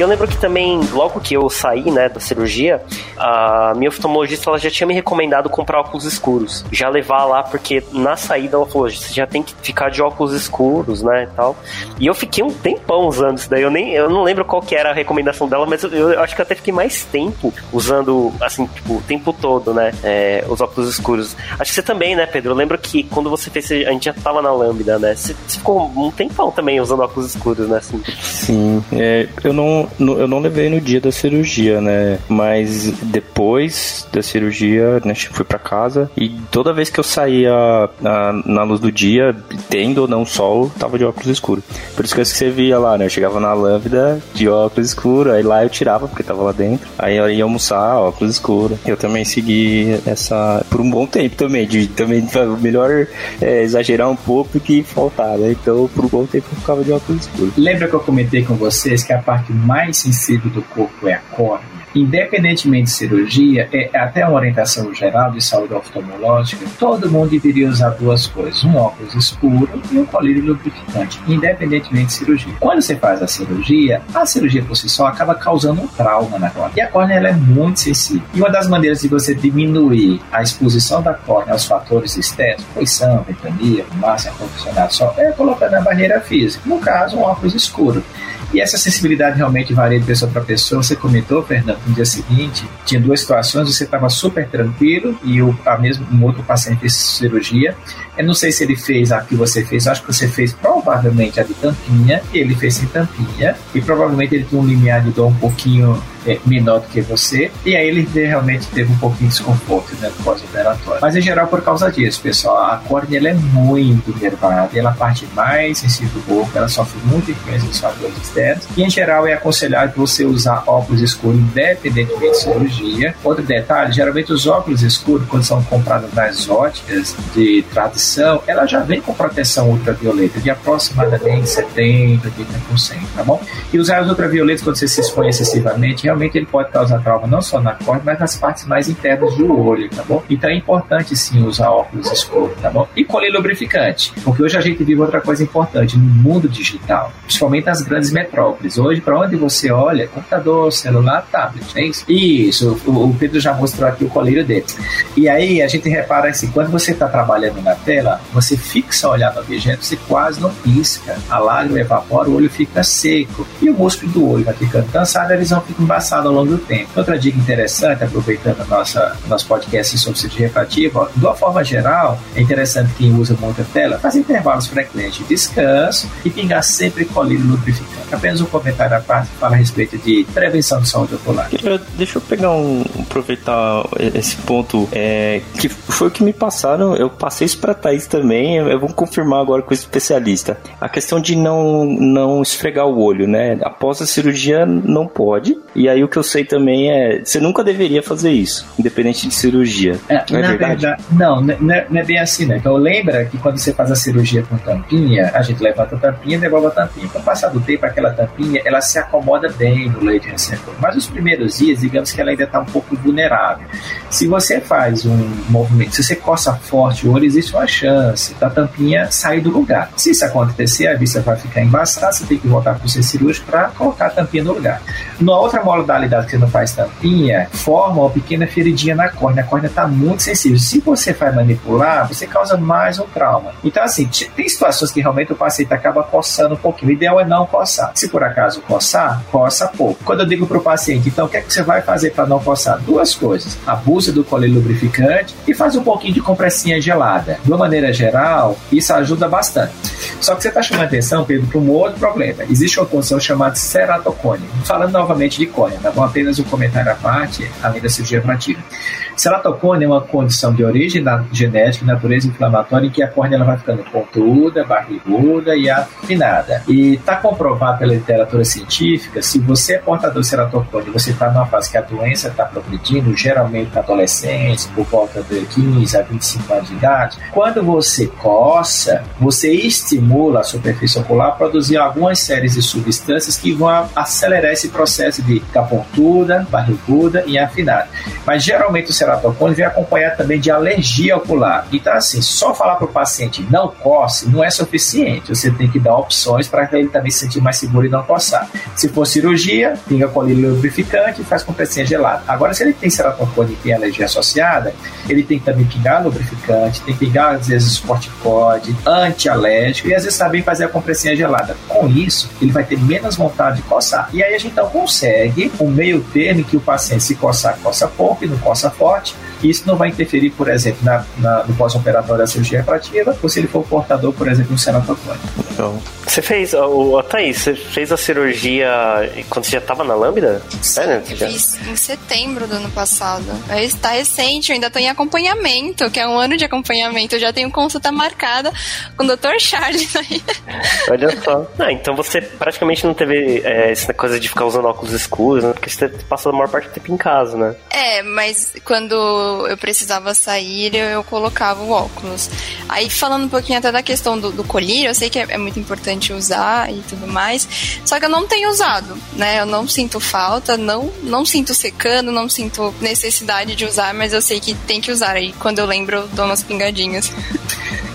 E eu lembro que também, logo que eu saí, né, da cirurgia, a minha oftalmologista ela já tinha me recomendado comprar óculos escuros. Já levar lá, porque na saída ela falou, você já tem que ficar de óculos escuros, né, e tal. E eu fiquei um tempão usando isso daí. Eu nem, eu não lembro qual que era a recomendação dela, mas eu, eu acho que eu até fiquei mais tempo usando, assim, tipo, o tempo todo, né, é, os óculos escuros. Acho que você também, né, Pedro? Eu lembro que quando você fez, a gente já tava na Lambda, né? Você, você ficou um tempão também usando óculos escuros, né, assim. Sim, é, eu não, eu não levei no dia da cirurgia, né? Mas depois da cirurgia, né, fui para casa e toda vez que eu saía na, na, luz do dia, tendo ou não sol, tava de óculos escuros. Por isso que você via lá, né? Eu chegava na lâmpada de óculos escuros, aí lá eu tirava porque tava lá dentro. Aí eu ia almoçar, óculos escuros. Eu também segui essa por um bom tempo também, de também melhor é, exagerar um pouco do que faltar, né? Então, por um bom tempo eu ficava de óculos escuros. Lembra que eu comentei com vocês que a parte mais sensível do corpo é a córnea? independentemente de cirurgia, é até uma orientação geral de saúde oftalmológica, todo mundo deveria usar duas coisas, um óculos escuro e um colírio lubrificante, independentemente de cirurgia. Quando você faz a cirurgia, a cirurgia por si só acaba causando um trauma na córnea. E a córnea ela é muito sensível. E uma das maneiras de você diminuir a exposição da córnea aos fatores externos, poluição, ventania, fumaça, ar-condicionado, sol, é colocando a barreira física. No caso, um óculos escuro. E essa sensibilidade realmente varia de pessoa para pessoa. Você comentou, Fernando, no dia seguinte, tinha duas situações, você estava super tranquilo e o, a mesmo, um outro paciente fez cirurgia. Eu não sei se ele fez a que você fez, acho que você fez provavelmente a de tampinha, ele fez sem tampinha, e provavelmente ele tinha um limiar de dor um pouquinho menor do que você, e aí ele realmente teve um pouquinho de desconforto né, pós-operatório. Mas em geral, por causa disso, pessoal, a córnea ela é muito nervada, ela é a parte mais sensível do corpo, ela sofre muita influência dos fatores externos, e em geral é aconselhado você usar óculos escuros independentemente de cirurgia. Outro detalhe, geralmente os óculos escuros, quando são comprados nas óticas de tradição, ela já vem com proteção ultravioleta de aproximadamente 70%, 80%, tá bom? E usar os ultravioletas quando você se expõe excessivamente, realmente ele pode causar trauma não só na córnea, mas nas partes mais internas do olho, tá bom? Então é importante sim usar óculos escuros, tá bom? E colher lubrificante, porque hoje a gente vive outra coisa importante no mundo digital, principalmente nas grandes metrópoles. Hoje, para onde você olha, computador, celular, tablet, é isso? Isso, o, Pedro já mostrou aqui o colírio dele. E aí a gente repara assim, quando você está trabalhando na tela, você fixa a olhar no objeto, você quase não pisca, a lágrima evapora, o olho fica seco e o músculo do olho vai ficando cansado, a visão fica passado ao longo do tempo. Outra dica interessante, aproveitando a nossa, nosso podcast sobre cirurgia refrativa, de uma forma geral, é interessante quem usa muita tela fazer intervalos frequentes de descanso e pingar sempre colírio lubrificante. Apenas um comentário à parte que fala a respeito de prevenção de saúde ocular. Deixa eu pegar um, aproveitar esse ponto, é, que foi o que me passaram, eu passei isso para Thaís também, eu vou confirmar agora com o especialista. A questão de não, não esfregar o olho, né? Após a cirurgia não pode, e aí o que eu sei também é, você nunca deveria fazer isso, independente de cirurgia. É, não é verdade? verdade? Não, não é, não é, bem assim, né? Então lembra que quando você faz a cirurgia com tampinha, a gente levanta a tampinha e devolve a tampinha. Com o passar do tempo, aquela tampinha, ela se acomoda bem no leite receptor. Mas os primeiros dias, digamos que ela ainda está um pouco vulnerável. Se você faz um movimento, se você coça forte o olho, existe uma chance da tampinha sair do lugar. Se isso acontecer, a vista vai ficar embaçada, você tem que voltar para o seu cirúrgico para colocar a tampinha no lugar. Numa outra modalidade que você não faz tampinha, forma uma pequena feridinha na córnea. A córnea está muito sensível. Se você vai manipular, você causa mais um trauma. Então, assim, tem situações que realmente o paciente acaba coçando um pouquinho. O ideal é não coçar. Se por acaso coçar, coça pouco. Quando eu digo para o paciente, então, o que, é que você vai fazer para não coçar? Duas coisas. Abusa do colírio lubrificante e faz um pouquinho de compressinha gelada. De uma maneira geral, isso ajuda bastante. Só que você está chamando atenção, Pedro, para um outro problema. Existe uma condição chamada ceratocone. Falando novamente de córnea, tá bom? Apenas um comentário à parte, além da cirurgia pratica. Ceratocone é uma condição de origem da genética, natureza inflamatória, em que a córnea ela vai ficando pontuda, barriguda e afinada. E está comprovado pela literatura científica, se você é portador de ceratocone, você está numa fase que a doença está progredindo, geralmente na adolescência, por volta de 15 a 25 anos de idade, quando você coça, você estimula a superfície ocular a produzir algumas séries de substâncias que vão acelerar esse processo de ficar pontuda, barriguda e afinada. Mas geralmente o ceratocone ceratocone vem acompanhado também de alergia ocular. Então, assim, só falar para o paciente não coce não é suficiente. Você tem que dar opções para ele também se sentir mais seguro e não coçar. Se for cirurgia, pinga colírio lubrificante e faz compressinha gelada. Agora, se ele tem ceratocone e tem alergia associada, ele tem que também pingar lubrificante, tem que pingar, às vezes, corticóide, antialérgico e às vezes também fazer a compressinha gelada. Com isso, ele vai ter menos vontade de coçar. E aí a gente então consegue um meio termo em que o paciente se coçar, coça pouco e não coça forte. E isso não vai interferir, por exemplo, na, na no pós-operatório da cirurgia refrativa, ou se ele for portador, por exemplo, de um ceratocone. Então, você fez, o Thaís, você fez a cirurgia quando você já estava na Lambda? Sim, é, né? Eu fiz em setembro do ano passado. Está recente, eu ainda estou em acompanhamento, que é um ano de acompanhamento. Eu já tenho consulta marcada com o Dr. Charles aí. Olha só. Ah, então você praticamente não teve é, essa coisa de ficar usando óculos escuros, né? Porque você passou a maior parte do tempo em casa, né? É, mas quando eu precisava sair, eu colocava o óculos. Aí falando um pouquinho até da questão do, do colírio, eu sei que é, é muito importante usar e tudo mais, só que eu não tenho usado, né? Eu não sinto falta, não, não sinto secando, não sinto necessidade de usar, mas eu sei que tem que usar. Aí quando eu lembro, eu dou umas pingadinhas.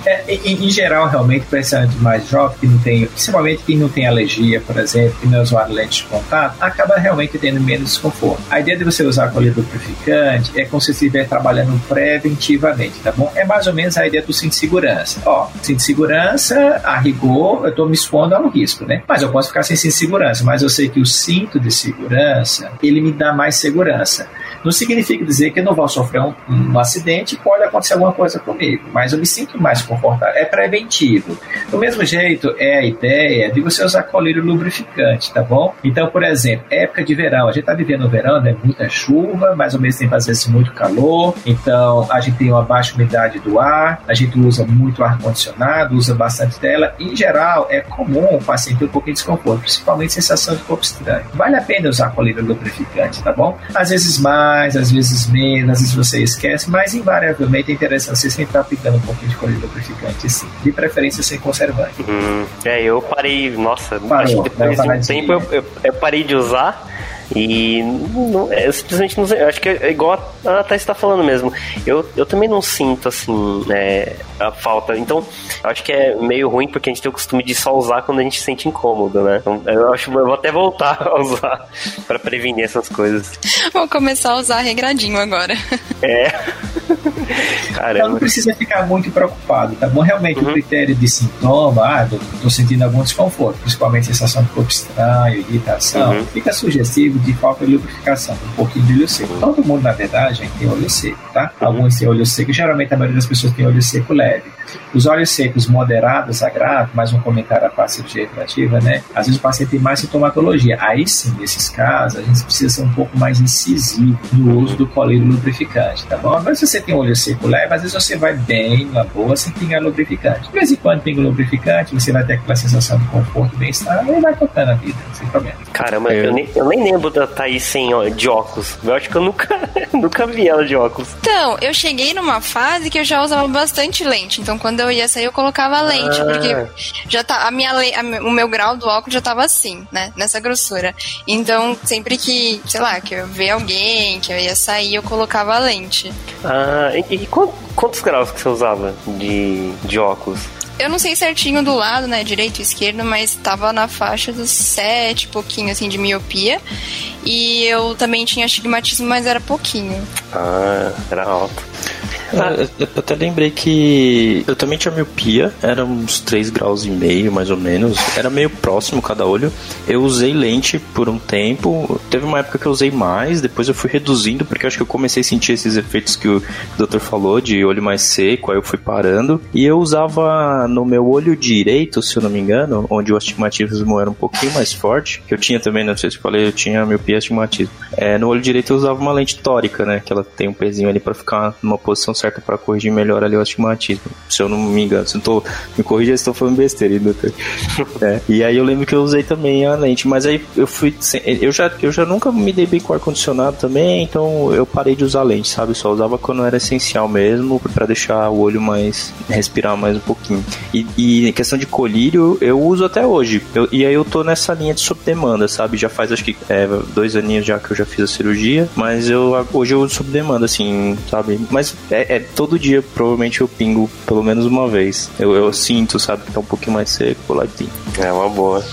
É, em, em, geral, realmente, para esse mais jovem, que não tem, principalmente quem não tem alergia, por exemplo, que não é usuário de lente de contato, acaba realmente tendo menos desconforto. A ideia de você usar colírio lubrificante é como se você trabalhando preventivamente, tá bom? É mais ou menos a ideia do cinto de segurança. Ó, cinto de segurança, a rigor, eu estou me expondo a um risco, né? Mas eu posso ficar sem cinto de segurança, mas eu sei que o cinto de segurança, ele me dá mais segurança. Não significa dizer que eu não vou sofrer um, um acidente pode acontecer alguma coisa comigo, mas eu me sinto mais confortável. É preventivo. Do mesmo jeito, é a ideia de você usar colírio lubrificante, tá bom? Então, por exemplo, época de verão, a gente tá vivendo o verão, né? Muita chuva, mas ao mesmo tempo às vezes muito calor, então a gente tem uma baixa umidade do ar, a gente usa muito ar-condicionado, usa bastante tela. Em geral, é comum o paciente ter um pouquinho de desconforto, principalmente sensação de corpo estranho. Vale a pena usar colírio lubrificante, tá bom? Às vezes mais mais, às vezes menos, às vezes você esquece, mas invariavelmente é interessante você sempre estar aplicando um pouquinho de colírio lubrificante, sim. De preferência sem conservante. Hum, é, eu parei, nossa, Parou, depois de um tempo eu, eu, eu parei de usar e não, é, eu simplesmente não sei. Eu acho que é igual a Thais está falando mesmo. Eu, eu também não sinto assim é, a falta. Então, eu acho que é meio ruim porque a gente tem o costume de só usar quando a gente se sente incômodo, né? Então, eu acho que eu vou até voltar a usar para prevenir essas coisas. Vou começar a usar regradinho agora. É. Caramba. Então não precisa ficar muito preocupado, tá bom? Realmente uhum. o critério de sintoma, ah, tô, tô, sentindo algum desconforto, principalmente sensação de corpo estranho, irritação, uhum. fica sugestivo de falta de lubrificação, um pouquinho de olho seco. Todo mundo, na verdade, tem olho seco, tá? Alguns têm olho seco, geralmente a maioria das pessoas tem olho seco leve. Os olhos secos moderados a grave, mais um comentário parte cirurgia recreativa, né? Às vezes o paciente tem mais sintomatologia. Aí sim, nesses casos, a gente precisa ser um pouco mais incisivo no uso do colírio lubrificante, tá bom? Agora, se você tem olho seco leve, às vezes você vai bem, na boa, sem pingar lubrificante. De vez em quando pinga lubrificante, você vai ter aquela sensação de conforto, bem-estar, e vai tocando a vida, sem problema. Caramba, eu, eu nem, eu nem lembro da Thaís sem, de óculos. Eu acho que eu nunca, nunca vi ela de óculos. Então, eu cheguei numa fase que eu já usava bastante lente. Então, quando eu ia sair, eu colocava lente, ah. porque já tá, a minha, a, o meu grau do óculos já tava assim, né? Nessa grossura. Então, sempre que, sei lá, que eu ver alguém, que eu ia sair, eu colocava lente. Ah, e, e quantos graus que você usava de, de óculos? Eu não sei certinho do lado, né, direito e esquerdo, mas tava na faixa dos sete, pouquinho assim de miopia. E eu também tinha astigmatismo, mas era pouquinho. Ah, era alto. Ah, eu até lembrei que eu também tinha miopia, era uns 3 graus e meio, mais ou menos. Era meio próximo cada olho. Eu usei lente por um tempo. Teve uma época que eu usei mais, depois eu fui reduzindo, porque eu acho que eu comecei a sentir esses efeitos que o doutor falou, de olho mais seco, aí eu fui parando. E eu usava no meu olho direito, se eu não me engano, onde o astigmatismo era um pouquinho mais forte, que eu tinha também, não sei se eu falei, eu tinha miopia e astigmatismo. É, no olho direito eu usava uma lente tórica, né? Que ela tem um pezinho ali para ficar numa posição certa para corrigir melhor ali o astigmatismo. Se eu não me engano, se eu tô, me corrija se estou falando besteira, doutor. é, e aí eu lembro que eu usei também a lente, mas aí eu fui. Eu já, eu já nunca me dei bem com ar-condicionado também, então eu parei de usar lente, sabe? Só usava quando era essencial mesmo, para deixar o olho mais. respirar mais um pouquinho. E, e questão de colírio, eu uso até hoje. Eu, e aí eu tô nessa linha de sob demanda, sabe? Já faz acho que é, dois aninhos já que eu já fiz a cirurgia, mas eu hoje eu uso sob demanda, assim, sabe? Mas é, é todo dia, provavelmente eu pingo pelo menos uma vez. Eu, eu sinto, sabe, que tá um pouquinho mais seco, lá pingo. É uma boa.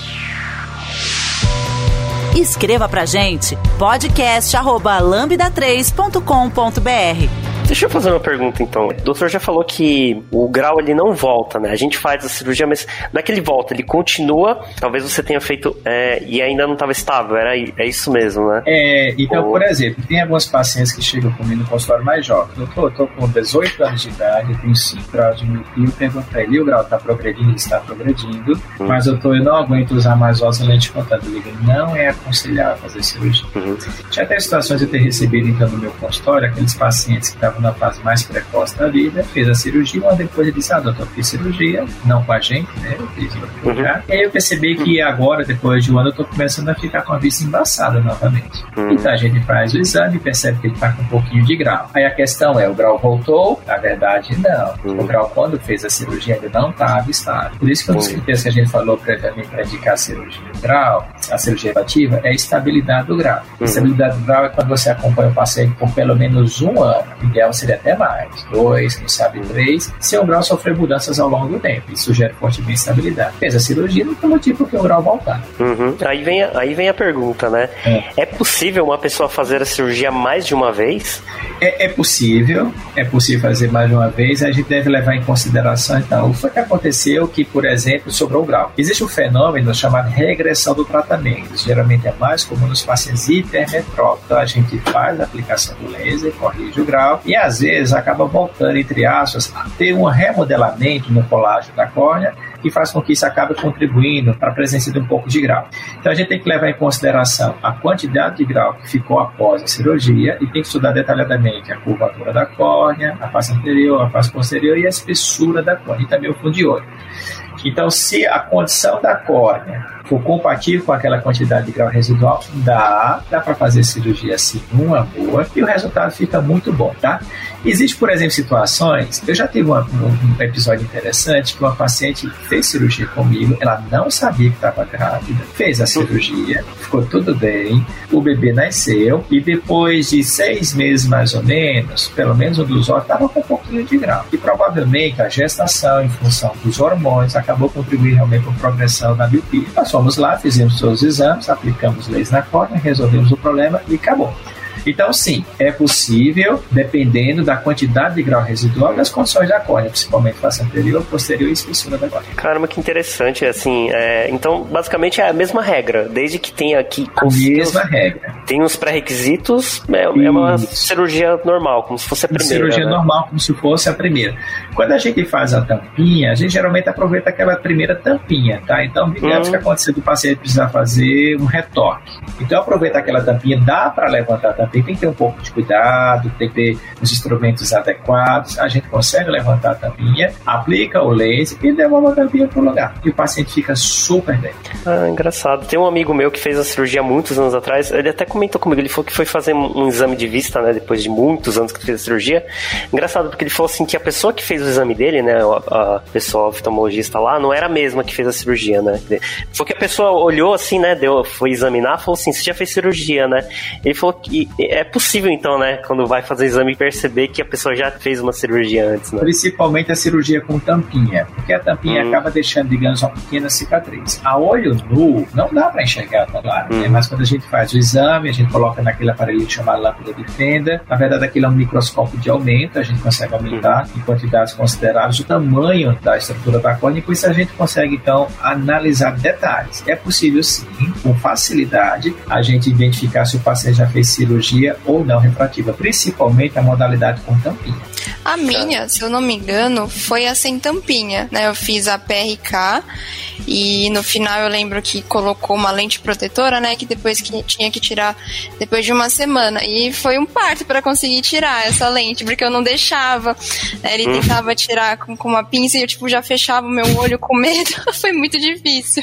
Escreva pra gente podcast@lambda3.com.br. Deixa eu fazer uma pergunta então. O doutor já falou que o grau ele não volta, né? A gente faz a cirurgia, mas não é que ele volta, ele continua. Talvez você tenha feito é, e ainda não estava estável. Era, é isso mesmo, né? É, então, Ou... por exemplo, tem alguns pacientes que chegam comigo no consultório mais jovem. Doutor, eu tô com 18 anos de idade, eu tenho 5 graus de miopia. Eu pergunto pra ele, o grau está progredindo? Ele está progredindo, hum. mas doutor, eu não aguento usar mais ósseo lente de contato. Digo, não é aconselhável fazer cirurgia. Uhum. Já tem situações de eu ter recebido, então, no meu consultório, aqueles pacientes que estavam na fase mais precoce da vida, fez a cirurgia, mas depois ele disse, ah, doutor, fiz cirurgia, não com a gente, né, eu fiz outro uhum. lugar. E aí eu percebi que agora, depois de um ano, eu tô começando a ficar com a vista embaçada novamente. Uhum. Então a gente faz o exame e percebe que ele tá com um pouquinho de grau. Aí a questão é, o grau voltou? Na verdade, não. Uhum. O grau, quando fez a cirurgia, ele não estava estável. Por isso que um dos critérios que a gente falou previamente para indicar a cirurgia grau, a cirurgia ativa, é a estabilidade do grau. A estabilidade do grau é quando você acompanha o paciente por pelo menos um ano. O ideal seria até mais, dois, quem sabe três, se o grau sofrer mudanças ao longo do tempo. Isso gera fortemente estabilidade. Fez a cirurgia, não tem motivo que o grau voltar. Uhum. Aí, vem a, aí vem a pergunta, né? É. é possível uma pessoa fazer a cirurgia mais de uma vez? É, é, possível, é possível fazer mais de uma vez. A gente deve levar em consideração, então, o que aconteceu que, por exemplo, sobrou o grau. Existe um fenômeno chamado regressão do tratamento. Geralmente é mais comum nos pacientes hipermetrópicos. Então, a gente faz a aplicação do laser, corrige o grau e, às vezes, acaba voltando, entre aspas, a ter um remodelamento no colágeno da córnea que faz com que isso acabe contribuindo para a presença de um pouco de grau. Então a gente tem que levar em consideração a quantidade de grau que ficou após a cirurgia e tem que estudar detalhadamente a curvatura da córnea, a face anterior, a face posterior e a espessura da córnea e também o fundo de olho. Então, se a condição da córnea for compatível com aquela quantidade de grau residual, dá, dá para fazer cirurgia assim numa boa e o resultado fica muito bom, tá? Existe, por exemplo, situações. Eu já tive uma, um, episódio interessante que uma paciente fez cirurgia comigo, ela não sabia que estava grávida, fez a cirurgia, ficou tudo bem, o bebê nasceu e depois de seis meses mais ou menos, pelo menos um dos olhos estava com um pouquinho de grau. E provavelmente a gestação, em função dos hormônios, acabou contribuindo realmente para a progressão da miopia. Fomos lá, fizemos todos os exames, aplicamos leis na córnea, resolvemos o problema e acabou. Então, sim, é possível, dependendo da quantidade de grau residual das condições da córnea, principalmente face anterior, posterior e espessura da córnea. Caramba, que interessante, assim, é, então, basicamente é a mesma regra, desde que tenha aqui... A mesma regra. Tem os pré-requisitos, é, é, uma cirurgia normal, como se fosse a primeira. Uma cirurgia né? normal, como se fosse a primeira. Quando a gente faz a tampinha, a gente geralmente aproveita aquela primeira tampinha, tá? Então, digamos hum. que aconteceu do paciente precisar fazer um retoque. Então, aproveita aquela tampinha, dá para levantar a tampinha tem que ter um pouco de cuidado, tem que ter os instrumentos adequados. A gente consegue levantar a tampinha, aplica o laser e devolve a tampinha para o lugar. E o paciente fica super bem. Ah, engraçado. Tem um amigo meu que fez a cirurgia muitos anos atrás. Ele até comentou comigo. Ele falou que foi fazer um exame de vista, né? Depois de muitos anos que fez a cirurgia. Engraçado, porque ele falou assim que a pessoa que fez o exame dele, né? A, a pessoa oftalmologista lá, não era a mesma que fez a cirurgia, né? Foi que a pessoa olhou assim, né? Deu, foi examinar, falou assim: você já fez cirurgia, né? Ele falou que é possível, então, né? Quando vai fazer o exame, perceber que a pessoa já fez uma cirurgia antes, né? Principalmente a cirurgia com tampinha, porque a tampinha hum. acaba deixando, digamos, uma pequena cicatriz. A olho nu, não dá para enxergar tão claro, né? hum. né? Mas quando a gente faz o exame, a gente coloca naquele aparelho chamado lâmpada de fenda. Na verdade, aquilo é um microscópio de aumento, a gente consegue aumentar hum. em quantidades consideráveis o tamanho da estrutura da córnea, e com isso a gente consegue, então, analisar detalhes. É possível, sim, com facilidade a gente identificar se o paciente já fez cirurgia ou não refrativa, principalmente a modalidade com tampinha. A minha, se eu não me engano, foi a sem tampinha, né? Eu fiz a PRK e no final eu lembro que colocou uma lente protetora, né? Que depois que tinha que tirar depois de uma semana. E foi um parto para conseguir tirar essa lente, porque eu não deixava. Ele hum. tentava tirar com, com, uma pinça e eu tipo já fechava o meu olho com medo. foi muito difícil.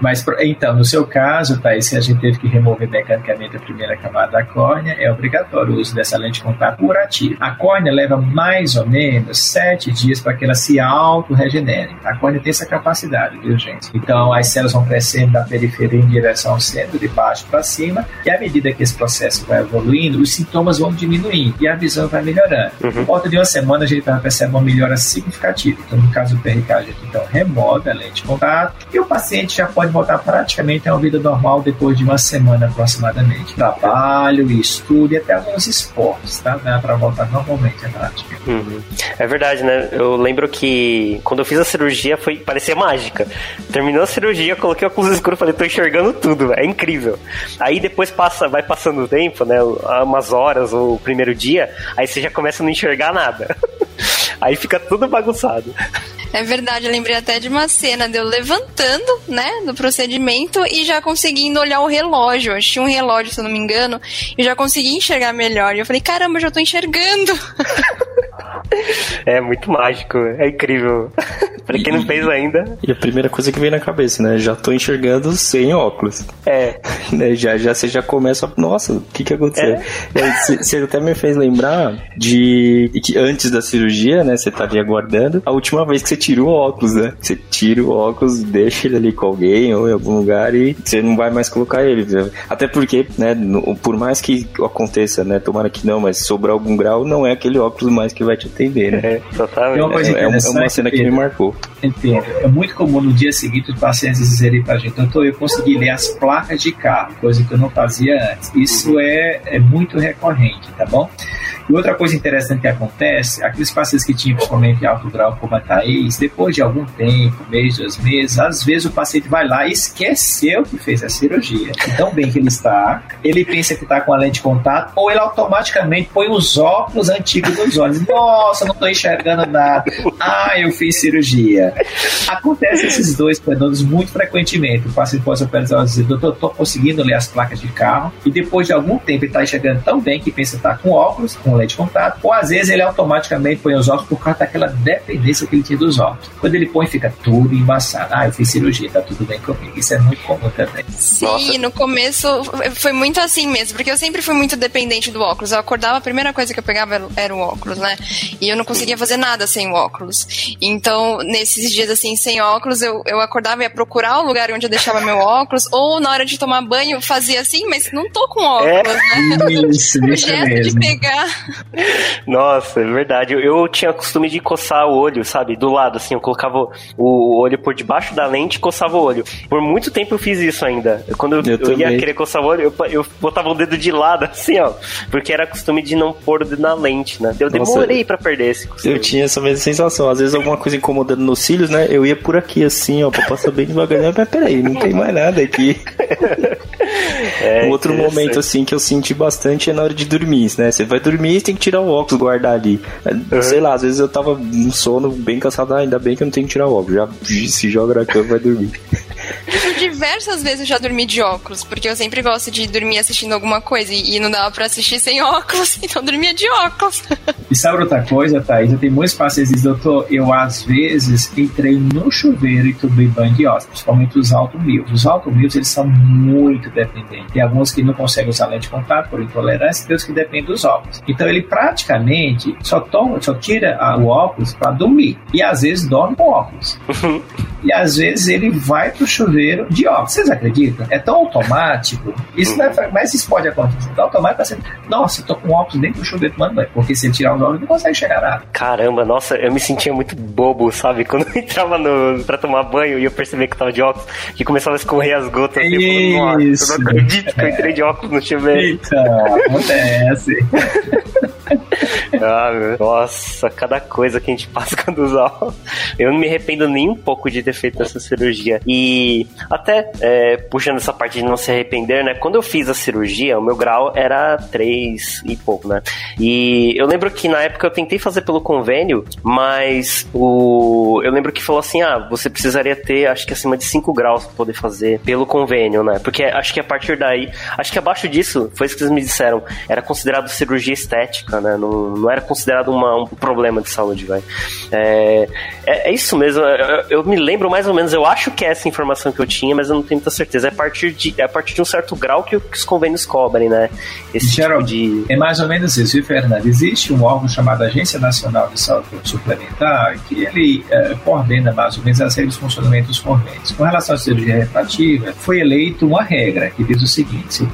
Mas então, no seu caso, Thaís, se a gente teve que remover mecanicamente a primeira camada da córnea, é obrigatório o uso dessa lente de contato curativa. A córnea leva mais ou menos sete dias para que ela se auto-regenere. A córnea tem essa capacidade, viu, gente? Então, as células vão crescendo da periferia em direção ao centro, de baixo para cima, e à medida que esse processo vai evoluindo, os sintomas vão diminuindo e a visão vai melhorando. Uhum. Por volta de uma semana, a gente vai perceber uma melhora significativa. Então, no caso do PRK, a gente então remove a lente de contato e o paciente já pode voltar praticamente a uma vida normal depois de uma semana aproximadamente. Trabalho, estudo e até alguns esportes, tá? Dá para voltar normalmente à prática. Uhum. É verdade, né? Eu lembro que quando eu fiz a cirurgia foi parecia mágica. Terminou a cirurgia, coloquei o óculos escuro e falei, tô enxergando tudo, é incrível. Aí depois passa, vai passando o tempo, né? Umas horas ou o primeiro dia, aí você já começa a não enxergar nada. aí fica tudo bagunçado. É verdade, eu lembrei até de uma cena de eu levantando, né, do procedimento e já conseguindo olhar o relógio. Eu tinha um relógio, se eu não me engano, e já consegui enxergar melhor. E eu falei, caramba, eu já tô enxergando. É muito mágico, é incrível. pra quem não fez ainda. E a primeira coisa que vem na cabeça, né? Já tô enxergando sem óculos. É. Né? Já, já você já começa. Nossa, o que que aconteceu? É. Você até me fez lembrar de que antes da cirurgia, né? Você estaria aguardando a última vez que você tira o óculos, né? Você tira o óculos, deixa ele ali com alguém ou em algum lugar e você não vai mais colocar ele. Até porque, né? No, por mais que aconteça, né? Tomara que não, mas sobre algum grau, não é aquele óculos mais que vai te atender, né? É, totalmente. É uma, coisa é, é uma cena que me marcou. Entendo. É muito comum no dia seguinte os pacientes dizerem pra gente, doutor, eu consegui ler as placas de carro, coisa que eu não fazia antes. Isso é, é muito recorrente, tá bom? E outra coisa interessante que acontece, aqueles pacientes que tinham principalmente alto grau como a Thaís, depois de algum tempo, mês, dois meses, às vezes o paciente vai lá e esqueceu que fez a cirurgia. Tão bem que ele está, ele pensa que está com a lente de contato, ou ele automaticamente põe os óculos antigos nos olhos. Nossa, não estou enxergando nada. Ah, eu fiz cirurgia. Acontece esses dois fenômenos muito frequentemente. O paciente pode operar e dizer, doutor, estou conseguindo ler as placas de carro, e depois de algum tempo ele está enxergando tão bem que pensa que está com óculos, com de contato, ou às vezes ele automaticamente põe os óculos por causa daquela dependência que ele tinha dos óculos. Quando ele põe, fica tudo embaçado. Ah, eu fiz cirurgia, tá tudo bem comigo. Isso é muito comum também. Sim, Nossa. no começo foi muito assim mesmo, porque eu sempre fui muito dependente do óculos. Eu acordava, a primeira coisa que eu pegava era o óculos, né? E eu não conseguia fazer nada sem o óculos. Então, nesses dias assim, sem óculos, eu, eu acordava e ia procurar o lugar onde eu deixava meu óculos, ou na hora de tomar banho, fazia assim, mas não tô com óculos, é. né? Isso, o gesto mesmo. de pegar nossa, é verdade. Eu, eu, tinha costume de coçar o olho, sabe? Do lado, assim. Eu colocava o olho por debaixo da lente e coçava o olho. Por muito tempo eu fiz isso ainda. Quando eu, eu, eu ia querer coçar o olho, eu, eu botava o dedo de lado, assim, ó. Porque era costume de não pôr o dedo na lente, né? Eu Nossa, demorei pra perder esse costume. Eu tinha essa mesma sensação. Às vezes alguma coisa incomodando nos cílios, né? Eu ia por aqui, assim, ó, pra passar bem devagarinho. Mas peraí, não tem mais nada aqui. É, um outro momento, assim, que eu senti bastante é na hora de dormir, né? Você vai dormir tem que tirar o óculos, guardar ali. Uhum. Sei lá, às vezes eu tava no sono bem cansado, ah, ainda bem que eu não tenho que tirar o óculos. Já se joga na cama e vai dormir. Diversas vezes eu já dormi de óculos, porque eu sempre gosto de dormir assistindo alguma coisa e, não dava pra assistir sem óculos, então eu dormia de óculos. E sabe outra coisa, Thaís? Eu tenho muitos pacientes que dizem, doutor, eu às vezes entrei no chuveiro e tomei banho de óculos, principalmente os automils. Os automils, eles são muito dependentes. Tem alguns que não conseguem usar lente de contato por intolerância, tem outros que dependem dos óculos. Então ele praticamente só toma, só tira o óculos para dormir. E às vezes dorme com óculos. e às vezes ele vai pro chuveiro de óculos. Vocês acreditam? É tão automático. Isso não é, mas isso pode acontecer. Tão automático assim, nossa, eu tô com óculos dentro do chuveiro tomando banho. Porque se ele tirar os óculos, não consegue chegar nada. Caramba, nossa, eu me sentia muito bobo, sabe? Quando eu entrava no, pra tomar banho e eu percebia que tava de óculos, que começava a escorrer as gotas. Assim, isso. eu não acredito que eu entrei de óculos no chuveiro. Então, acontece. ah, nossa, cada coisa que a gente passa quando usa. Eu não me arrependo nem um pouco de ter feito essa cirurgia. E até é, puxando essa parte de não se arrepender, né? Quando eu fiz a cirurgia, o meu grau era 3 e pouco, né? E eu lembro que na época eu tentei fazer pelo convênio, mas o eu lembro que falou assim: ah, você precisaria ter, acho que acima de 5 graus para poder fazer pelo convênio, né? Porque acho que a partir daí, acho que abaixo disso, foi isso que eles me disseram, era considerado cirurgia estética, né? Não, não era considerado uma, um problema de saúde, vai. É, é, é, isso mesmo, eu, eu, me lembro mais ou menos, eu acho que é essa informação que eu tinha, mas eu não tenho muita certeza. É a partir de, é a partir de um certo grau que, os convênios cobrem, né? Esse Geral, tipo de... É mais ou menos isso, viu, Fernando? Existe um órgão chamado Agência Nacional de Saúde Suplementar que ele é, coordena mais ou menos as regras de funcionamento dos convênios. Com relação à cirurgia refrativa, foi eleito uma regra que diz o seguinte: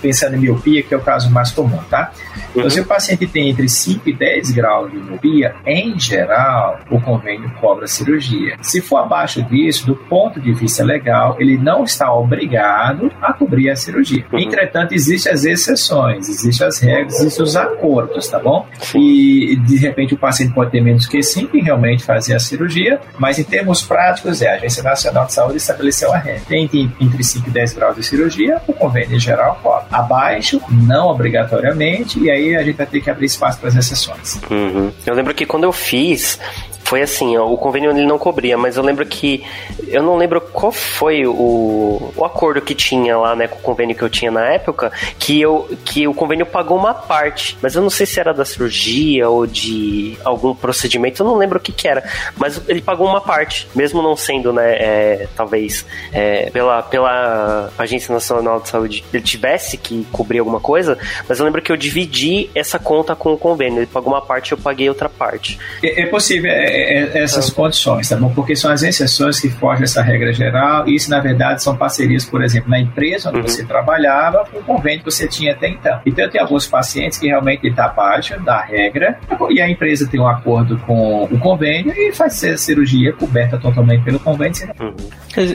pensando em miopia, que é o caso mais comum, tá? Então, uhum. se o paciente tem entre 5 e 10 graus de miopia, em geral, o convênio cobra cirurgia. Se for abaixo disso, do ponto de vista legal, ele não está obrigado a cobrir a cirurgia. Uhum. Entretanto, existem as exceções, existem as regras, existem os acordos, tá bom? E de repente o paciente pode ter menos que 5 e realmente fazer a cirurgia, mas em termos práticos, é a Agência Nacional de Saúde estabeleceu a regra. Tem entre 5 e 10 graus de cirurgia, o convênio em geral cobre. Abaixo, não obrigatoriamente, e aí a gente vai ter que abrir espaço para as exceções. Uhum. Eu lembro que quando eu fiz, foi assim, ó, o convênio ele não cobria, mas eu lembro que eu não lembro qual foi o, o acordo que tinha lá, né, com o convênio que eu tinha na época, que eu que o convênio pagou uma parte, mas eu não sei se era da cirurgia ou de algum procedimento, eu não lembro o que que era, mas ele pagou uma parte, mesmo não sendo, né, é, talvez é, pela pela Agência Nacional de Saúde ele tivesse que cobrir alguma coisa, mas eu lembro que eu dividi essa conta com o convênio, ele pagou uma parte, eu paguei outra parte. É, é possível, é, é, é, essas condições, tá bom? Porque são as exceções que fogem essa regra geral. E isso, na verdade, são parcerias, por exemplo, na empresa onde uhum. você trabalhava, com o convênio que você tinha até então. Então, eu tenho alguns pacientes que realmente está abaixo da regra e a empresa tem um acordo com o convênio e faz a cirurgia coberta totalmente pelo convênio. Uhum.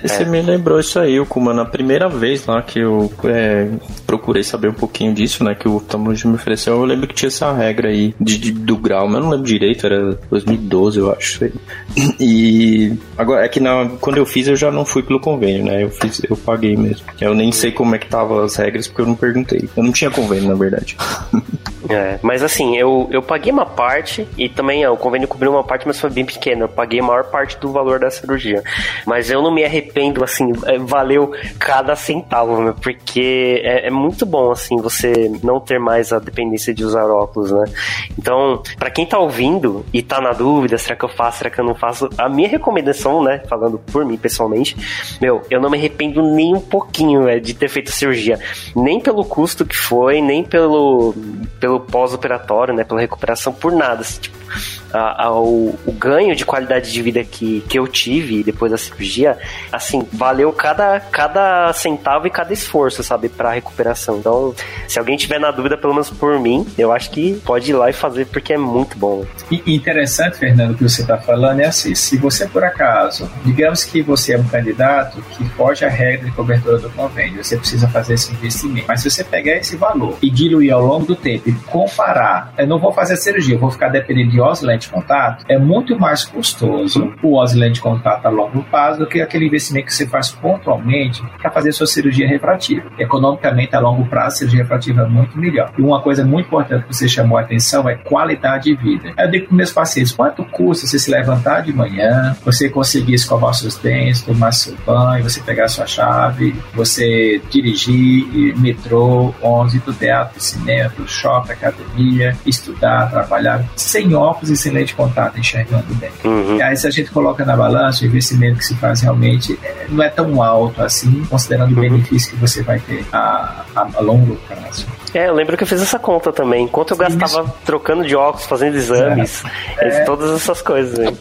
Você é. me lembrou isso aí, Kuma, na primeira vez lá que eu é, procurei saber um pouquinho disso, né, que o oftalmologista me ofereceu, eu lembro que tinha essa regra aí de, de, do grau, mas eu não lembro direito, era 2012, eu acho. E agora é que na, quando eu fiz eu já não fui pelo convênio, né? Eu fiz, eu paguei mesmo. Eu nem sei como é que tava as regras porque eu não perguntei. Eu não tinha convênio, na verdade. É, mas assim, eu, eu paguei uma parte e também ó, o convênio cobriu uma parte, mas foi bem pequena. Eu paguei a maior parte do valor da cirurgia. Mas eu não me arrependo, assim, é, valeu cada centavo, meu, porque é, é, muito bom, assim, você não ter mais a dependência de usar óculos, né? Então, para quem tá ouvindo e tá na dúvida, será que eu faço, será que eu não faço? A minha recomendação, né, falando por mim pessoalmente, meu, eu não me arrependo nem um pouquinho é, de ter feito a cirurgia. Nem pelo custo que foi, nem pelo, pelo pós-operatório, né, pela recuperação, por nada. Assim, tipo, a, a, o, o, ganho de qualidade de vida que, que eu tive depois da cirurgia, assim, valeu cada, cada centavo e cada esforço, sabe, pra recuperação. Então, se alguém tiver na dúvida, pelo menos por mim, eu acho que pode ir lá e fazer porque é muito bom. E interessante, Fernando, o que você está falando é assim: se você por acaso, digamos que você é um candidato que foge à regra de cobertura do convênio, você precisa fazer esse investimento. Mas se você pegar esse valor e diluir ao longo do tempo e comparar, eu não vou fazer a cirurgia, eu vou ficar dependendo de lente de contato, é muito mais custoso o lente de contato a longo prazo do que aquele investimento que você faz pontualmente para fazer sua cirurgia refrativa. Economicamente, a longo prazo, a cirurgia refrativa é muito melhor. E uma coisa muito importante que você chamou a atenção é qualidade de vida. Eu digo para meus pacientes, quanto custa você se levantar de manhã, você conseguir escovar seus dentes, tomar seu banho, você pegar sua chave, você dirigir metrô, ônibus, pro teatro, cinema, pro shopping, academia, estudar, trabalhar, sem óculos e sem lente de contato, enxergando bem. Uhum. E aí, se a gente coloca na balança, o investimento que se faz realmente é, não é tão alto assim, considerando uhum. o benefício que você vai ter a, a, a longo prazo. É, eu lembro que eu fiz essa conta também. Enquanto eu gastava Isso. trocando de óculos, fazendo exames, é. todas essas coisas aí.